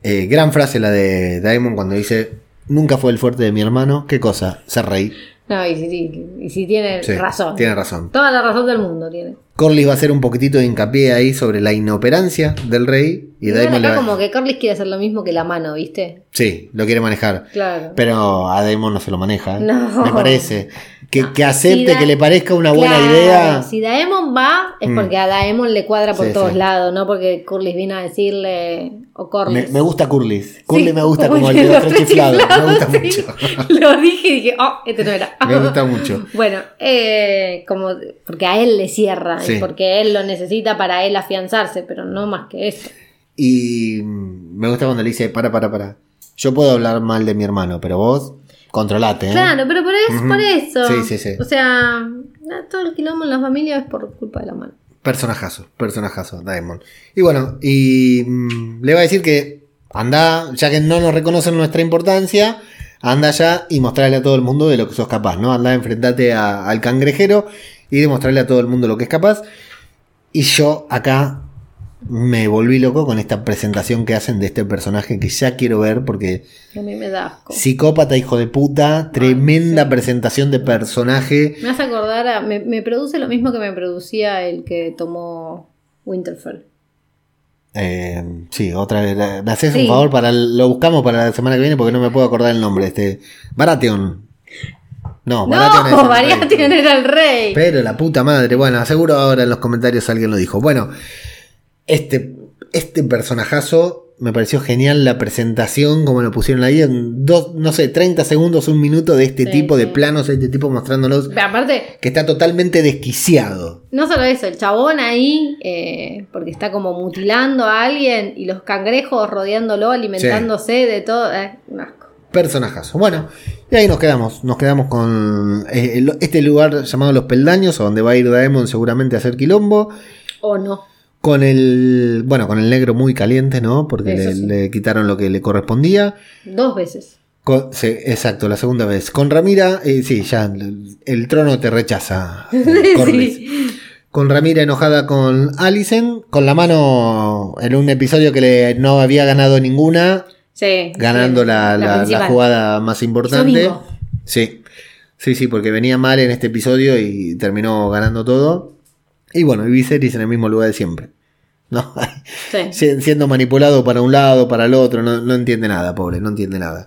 Eh, gran frase la de Daemon cuando dice, nunca fue el fuerte de mi hermano. ¿Qué cosa? Ser rey. No, y si, y, si tiene Sí, razón. Tiene razón. Toda la razón del mundo tiene. Corlys va a hacer un poquitito de hincapié ahí sobre la inoperancia del rey. Y Y Daemon le acá va- como que Corlys quiere hacer lo mismo que la mano, ¿viste? Sí, lo quiere manejar. Claro. Pero a Daemon no se lo maneja. ¿eh? No. Me parece. Que, que Si acepte Da- que le parezca una buena Claro, idea. Si Daemon va, es Mm. porque a Daemon le cuadra por Sí, todos sí. lados, no porque Corlys vino a decirle. O Corlys. me gusta Curlis. Curlis Sí, me gusta como el de los tres chiflados. Me gusta mucho. Lo dije y dije, oh, este no era. Me gusta mucho. Bueno, eh, como porque a él le cierra, Sí. porque él lo necesita para él afianzarse, pero no más que eso. Y me gusta cuando le dice, para, para, para. Yo puedo hablar mal de mi hermano, pero vos, controlate. ¿eh? Claro, pero por eso, por eso. Sí, sí, sí. O sea, todo el quilombo en la familia es por culpa de la mano. Personajazo, personajazo, Daemon. Y bueno, y mm, le va a decir que anda, ya que no nos reconocen nuestra importancia, anda allá y mostrarle a todo el mundo de lo que sos capaz, ¿no? Anda, enfrentate a- al cangrejero y demostrarle a todo el mundo lo que es capaz. Y yo acá me volví loco con esta presentación que hacen de este personaje que ya quiero ver porque A mí me da asco. psicópata, hijo de puta, tremenda sí. presentación de personaje. Me hace acordar, a- me, me produce lo mismo que me producía el que tomó Winterfell. Eh, sí, otra vez. ¿Me haces Sí. un favor? para Lo buscamos para la semana que viene porque no me puedo acordar el nombre. Este, Baratheon. No, Baratheon No, el Baratheon era el rey. Pero la puta madre. Bueno, seguro ahora en los comentarios alguien lo dijo. Bueno, este, este personajazo me pareció genial la presentación, como lo pusieron ahí en dos, no sé, 30 segundos, un minuto de este Sí, tipo de planos, este tipo mostrándonos Pero aparte, que está totalmente desquiciado. no solo eso, el chabón ahí, eh, porque está como mutilando a alguien y los cangrejos rodeándolo, alimentándose de todo. eh, un asco. Personajazo. Bueno, y ahí nos quedamos. Nos quedamos con eh, este lugar llamado Los Peldaños, a donde va a ir Daemon seguramente a hacer quilombo. O no. Con el. Bueno, con el negro muy caliente, ¿no? Porque le, sí. le quitaron lo que le correspondía. Dos veces. Con- sí, exacto, la segunda vez. Con Ramira, eh, sí, ya el, el trono te rechaza. Corlys. Sí. Con Ramira enojada con Alicent, con la mano en un episodio que le, no había ganado ninguna, Sí, ganando sí, la, la- jugada más importante. Sí, sí, sí, porque venía mal en este episodio y terminó ganando todo. Y bueno, y Viserys en el mismo lugar de siempre. ¿No? Sí. Si- Siendo manipulado para un lado, para el otro, no, no entiende nada, pobre, no entiende nada.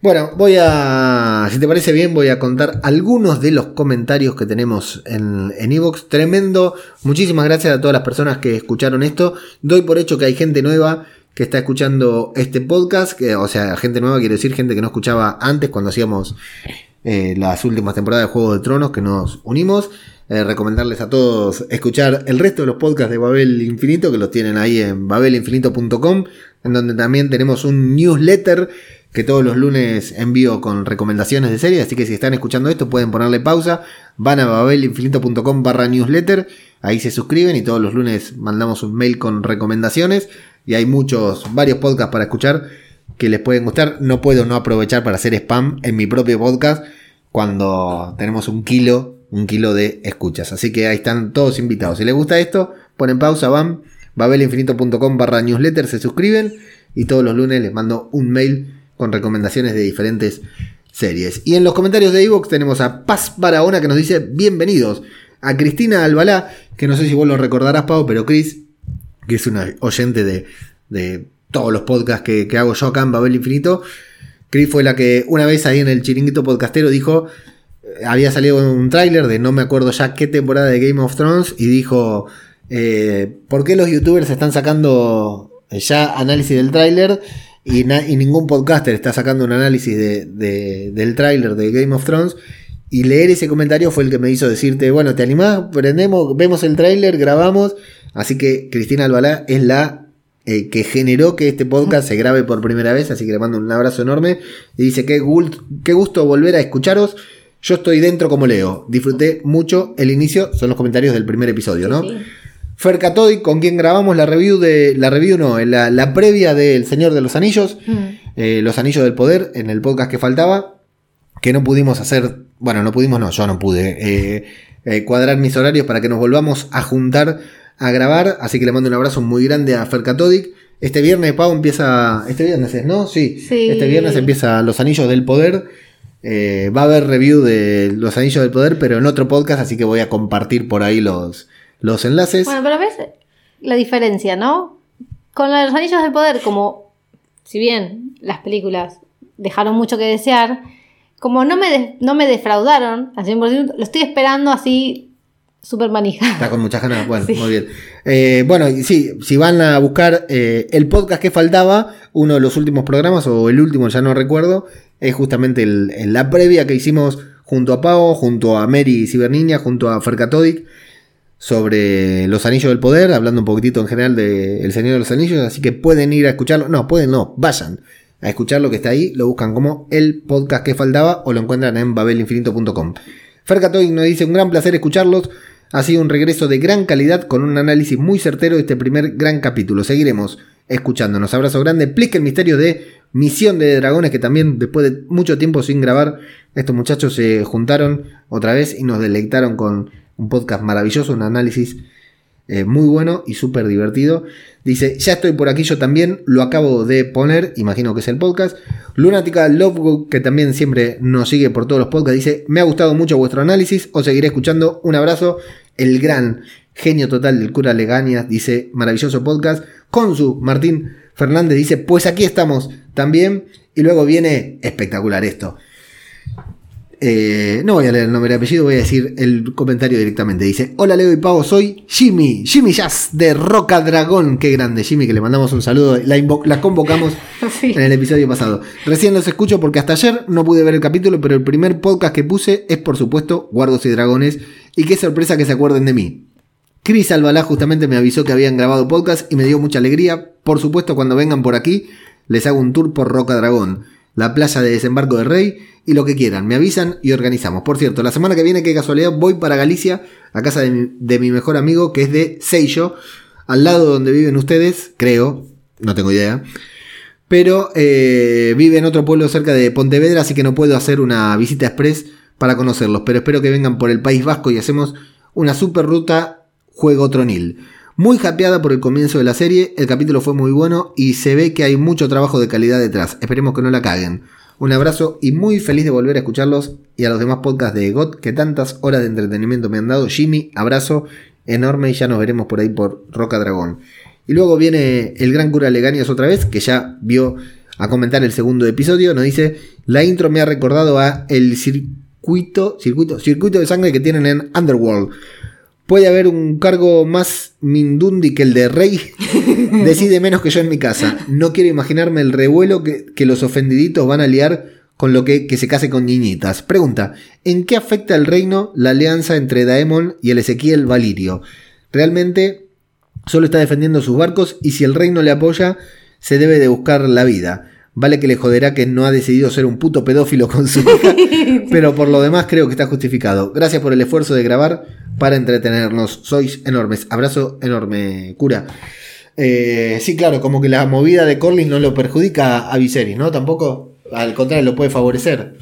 Bueno, voy a si te parece bien, voy a contar algunos de los comentarios que tenemos en Evox. Tremendo. Muchísimas gracias a todas las personas que escucharon esto. Doy por hecho que hay gente nueva que está escuchando este podcast. Que, o sea, gente nueva quiere decir gente que no escuchaba antes cuando hacíamos eh, las últimas temporadas de Juego de Tronos que nos unimos. Eh, recomendarles a todos escuchar el resto de los podcasts de Babel Infinito, que los tienen ahí en babelinfinito.com, en donde también tenemos un newsletter que todos los lunes envío con recomendaciones de series, así que si están escuchando esto pueden ponerle pausa, van a babelinfinito.com barra newsletter, ahí se suscriben y todos los lunes mandamos un mail con recomendaciones y hay muchos, varios podcasts para escuchar que les pueden gustar, no puedo no aprovechar para hacer spam en mi propio podcast cuando tenemos un kilo un kilo de escuchas. Así que ahí están todos invitados. Si les gusta esto, ponen pausa, van, babelinfinito.com barra newsletter, se suscriben y todos los lunes les mando un mail con recomendaciones de diferentes series. Y en los comentarios de Evox tenemos a Paz Barahona que nos dice bienvenidos. A Cristina Albalá, que no sé si vos lo recordarás, Pau, pero Cris, que es una oyente de, de todos los podcasts que, que hago yo acá en Babel Infinito. Cris fue la que una vez ahí en el chiringuito podcastero dijo había salido un tráiler de no me acuerdo ya qué temporada de Game of Thrones y dijo, eh, ¿por qué los youtubers están sacando ya análisis del tráiler y, ningún podcaster está sacando un análisis de, del tráiler de Game of Thrones? Y leer ese comentario fue el que me hizo decirte, bueno, ¿te animás? Prendemos, vemos el tráiler, grabamos. Así que Cristina Albalá es la eh, que generó que este podcast se grabe por primera vez, así que le mando un abrazo enorme. Y dice, qué, qué gusto volver a escucharos. Yo estoy dentro como Leo. Disfruté mucho el inicio, son los comentarios del primer episodio, ¿no? Fer con quien grabamos la review de. La review no, la, la previa de El Señor de los Anillos, mm. eh, Los Anillos del Poder, en el podcast que faltaba. Que no pudimos hacer. Bueno, no pudimos, no, yo no pude. Eh, eh, cuadrar mis horarios para que nos volvamos a juntar a grabar. Así que le mando un abrazo muy grande a Fer Este viernes, Pau, empieza. Este viernes es, ¿no? Sí. sí. Este viernes empieza Los Anillos del Poder. Eh, va a haber review de Los Anillos del Poder, pero en otro podcast, así que voy a compartir por ahí los, los enlaces. Bueno, pero ves la diferencia, ¿no? Con Los Anillos del Poder, como si bien las películas dejaron mucho que desear, como no me, no me defraudaron al 100%, lo estoy esperando así Súper manija. Está con muchas ganas. Bueno, muy bien. Eh, bueno, sí, si van a buscar eh, el podcast que faltaba, uno de los últimos programas, o el último, ya no recuerdo, es justamente el, la previa que hicimos junto a Pau, junto a Mary Ciberniña, junto a Fercatodic, sobre los anillos del poder, hablando un poquitito en general de El Señor de los Anillos, así que pueden ir a escucharlo. No, pueden no, vayan a escuchar lo que está ahí, lo buscan como el podcast que faltaba o lo encuentran en babelinfinito.com. Fercatodic nos dice un gran placer escucharlos. Ha sido un regreso de gran calidad con un análisis muy certero de este primer gran capítulo. Seguiremos escuchándonos. Abrazo grande. Explica el misterio de Misión de Dragones, que también después de mucho tiempo sin grabar, estos muchachos se juntaron otra vez y nos deleitaron con un podcast maravilloso, un análisis eh, muy bueno y súper divertido. Dice, ya estoy por aquí yo también, lo acabo de poner, imagino que es el podcast. Lunática Love, que también siempre nos sigue por todos los podcasts, dice, me ha gustado mucho vuestro análisis, os seguiré escuchando. Un abrazo, el gran genio total del cura Legañas, dice, maravilloso podcast. Con su Martín Fernández dice, pues aquí estamos también. Y luego viene espectacular esto. Eh, no voy a leer el nombre y apellido, voy a decir el comentario directamente. Dice: Hola Leo y Pavo, soy Jimmy, Jimmy Jazz de Roca Dragón. Qué grande, Jimmy, que le mandamos un saludo. La, convocamos en el episodio pasado. Recién los escucho porque hasta ayer no pude ver el capítulo, pero el primer podcast que puse es, por supuesto, Guardos y Dragones. Y qué sorpresa que se acuerden de mí. Chris Albalá justamente me avisó que habían grabado podcast y me dio mucha alegría. Por supuesto, cuando vengan por aquí, les hago un tour por Roca Dragón, la playa de desembarco de Rey y lo que quieran. Me avisan y organizamos. Por cierto, la semana que viene, qué casualidad, voy para Galicia, a casa de mi, mejor amigo, que es de Seijo, al lado donde viven ustedes, creo, no tengo idea. Pero eh, vive en otro pueblo cerca de Pontevedra, así que no puedo hacer una visita express para conocerlos. Pero espero que vengan por el País Vasco y hacemos una super ruta Juego Tronil. Muy japeada por el comienzo de la serie, el capítulo fue muy bueno y se ve que hay mucho trabajo de calidad detrás. Esperemos que no la caguen. Un abrazo y muy feliz de volver a escucharlos y a los demás podcasts de GOT que tantas horas de entretenimiento me han dado. Jimmy, abrazo enorme y ya nos veremos por ahí por Roca Dragón. Y luego viene el gran cura Leganias otra vez, que ya vio a comentar el segundo episodio. Nos dice: La intro me ha recordado a el circuito, circuito, circuito de sangre que tienen en Underworld. Puede haber un cargo más mindundi que el de rey. Decide menos que yo en mi casa. No quiero imaginarme el revuelo que, que los ofendiditos van a liar con lo que, que se case con niñitas. Pregunta, ¿en qué afecta el reino la alianza entre Daemon y el Ezequiel Valirio? Realmente solo está defendiendo sus barcos y si el reino le apoya, se debe de buscar la vida. Vale que le joderá que no ha decidido ser un puto pedófilo con su hija, pero por lo demás creo que está justificado. Gracias por el esfuerzo de grabar para entretenernos. Sois enormes. Abrazo enorme, cura. Eh, sí, claro, como que la movida de Corlys no lo perjudica a Viserys, ¿no? Tampoco, al contrario, lo puede favorecer.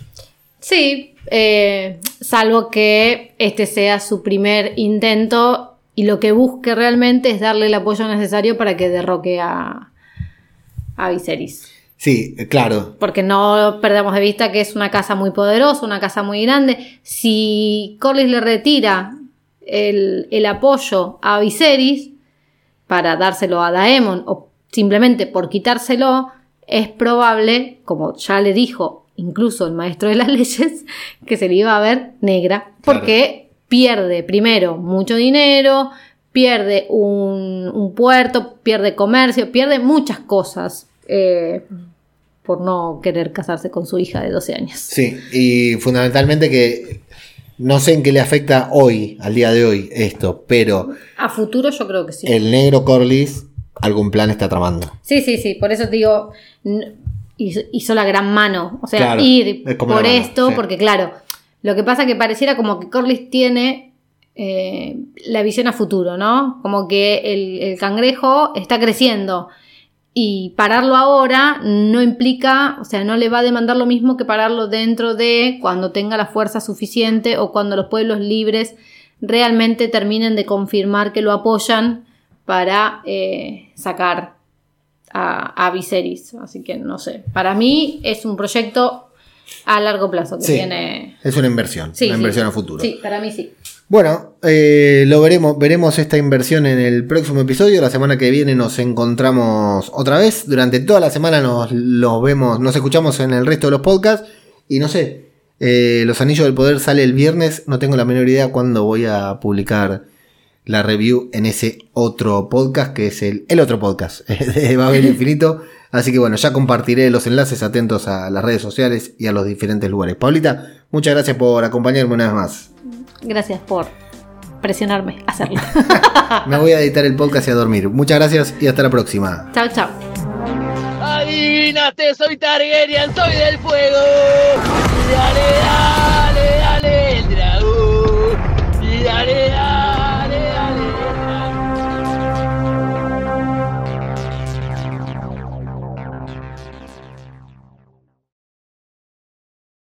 Sí, eh, salvo que este sea su primer intento y lo que busque realmente es darle el apoyo necesario para que derroque a, a Viserys. Sí, claro. Porque no perdamos de vista que es una casa muy poderosa, una casa muy grande. Si Corlys le retira el, el apoyo a Viserys para dárselo a Daemon o simplemente por quitárselo, es probable, como ya le dijo incluso el maestro de las leyes, que se le iba a ver negra. Porque pierde primero mucho dinero, pierde un, un puerto, pierde comercio, pierde muchas cosas. eh, por no querer casarse con su hija de 12 años. Sí, y fundamentalmente que no sé en qué le afecta hoy, al día de hoy, esto, pero A futuro yo creo que sí. el negro Corlys algún plan está tramando. Sí, sí, sí, por eso te digo, hizo, la gran mano. O sea, Claro, ir es por mano, esto, sí. porque claro, lo que pasa que pareciera como que Corlys tiene eh, la visión a futuro, ¿no? Como que el, el cangrejo está creciendo. Y pararlo ahora no implica, o sea, no le va a demandar lo mismo que pararlo dentro de cuando tenga la fuerza suficiente o cuando los pueblos libres realmente terminen de confirmar que lo apoyan para eh, sacar a, a Viserys. Así que no sé. Para mí es un proyecto a largo plazo que Sí. tiene. Es una inversión, Sí, una sí. inversión a futuro. Sí, para mí sí. Bueno, eh, lo veremos, veremos esta inversión en el próximo episodio. La semana que viene nos encontramos otra vez. Durante toda la semana nos los vemos, nos escuchamos en el resto de los podcasts. Y no sé, eh, Los Anillos del Poder sale el viernes. No tengo la menor idea cuándo voy a publicar la review en ese otro podcast, que es el, el otro podcast de Babel Infinito. Así que bueno, ya compartiré los enlaces atentos a las redes sociales y a los diferentes lugares. Paulita, muchas gracias por acompañarme una vez más. Gracias por presionarme a hacerlo. Me voy a editar el podcast y a dormir. Muchas gracias y hasta la próxima. Chao, chao. Adivinaste, soy Targaryen, soy del fuego. Dale, dale, dale, el dragón. Dale.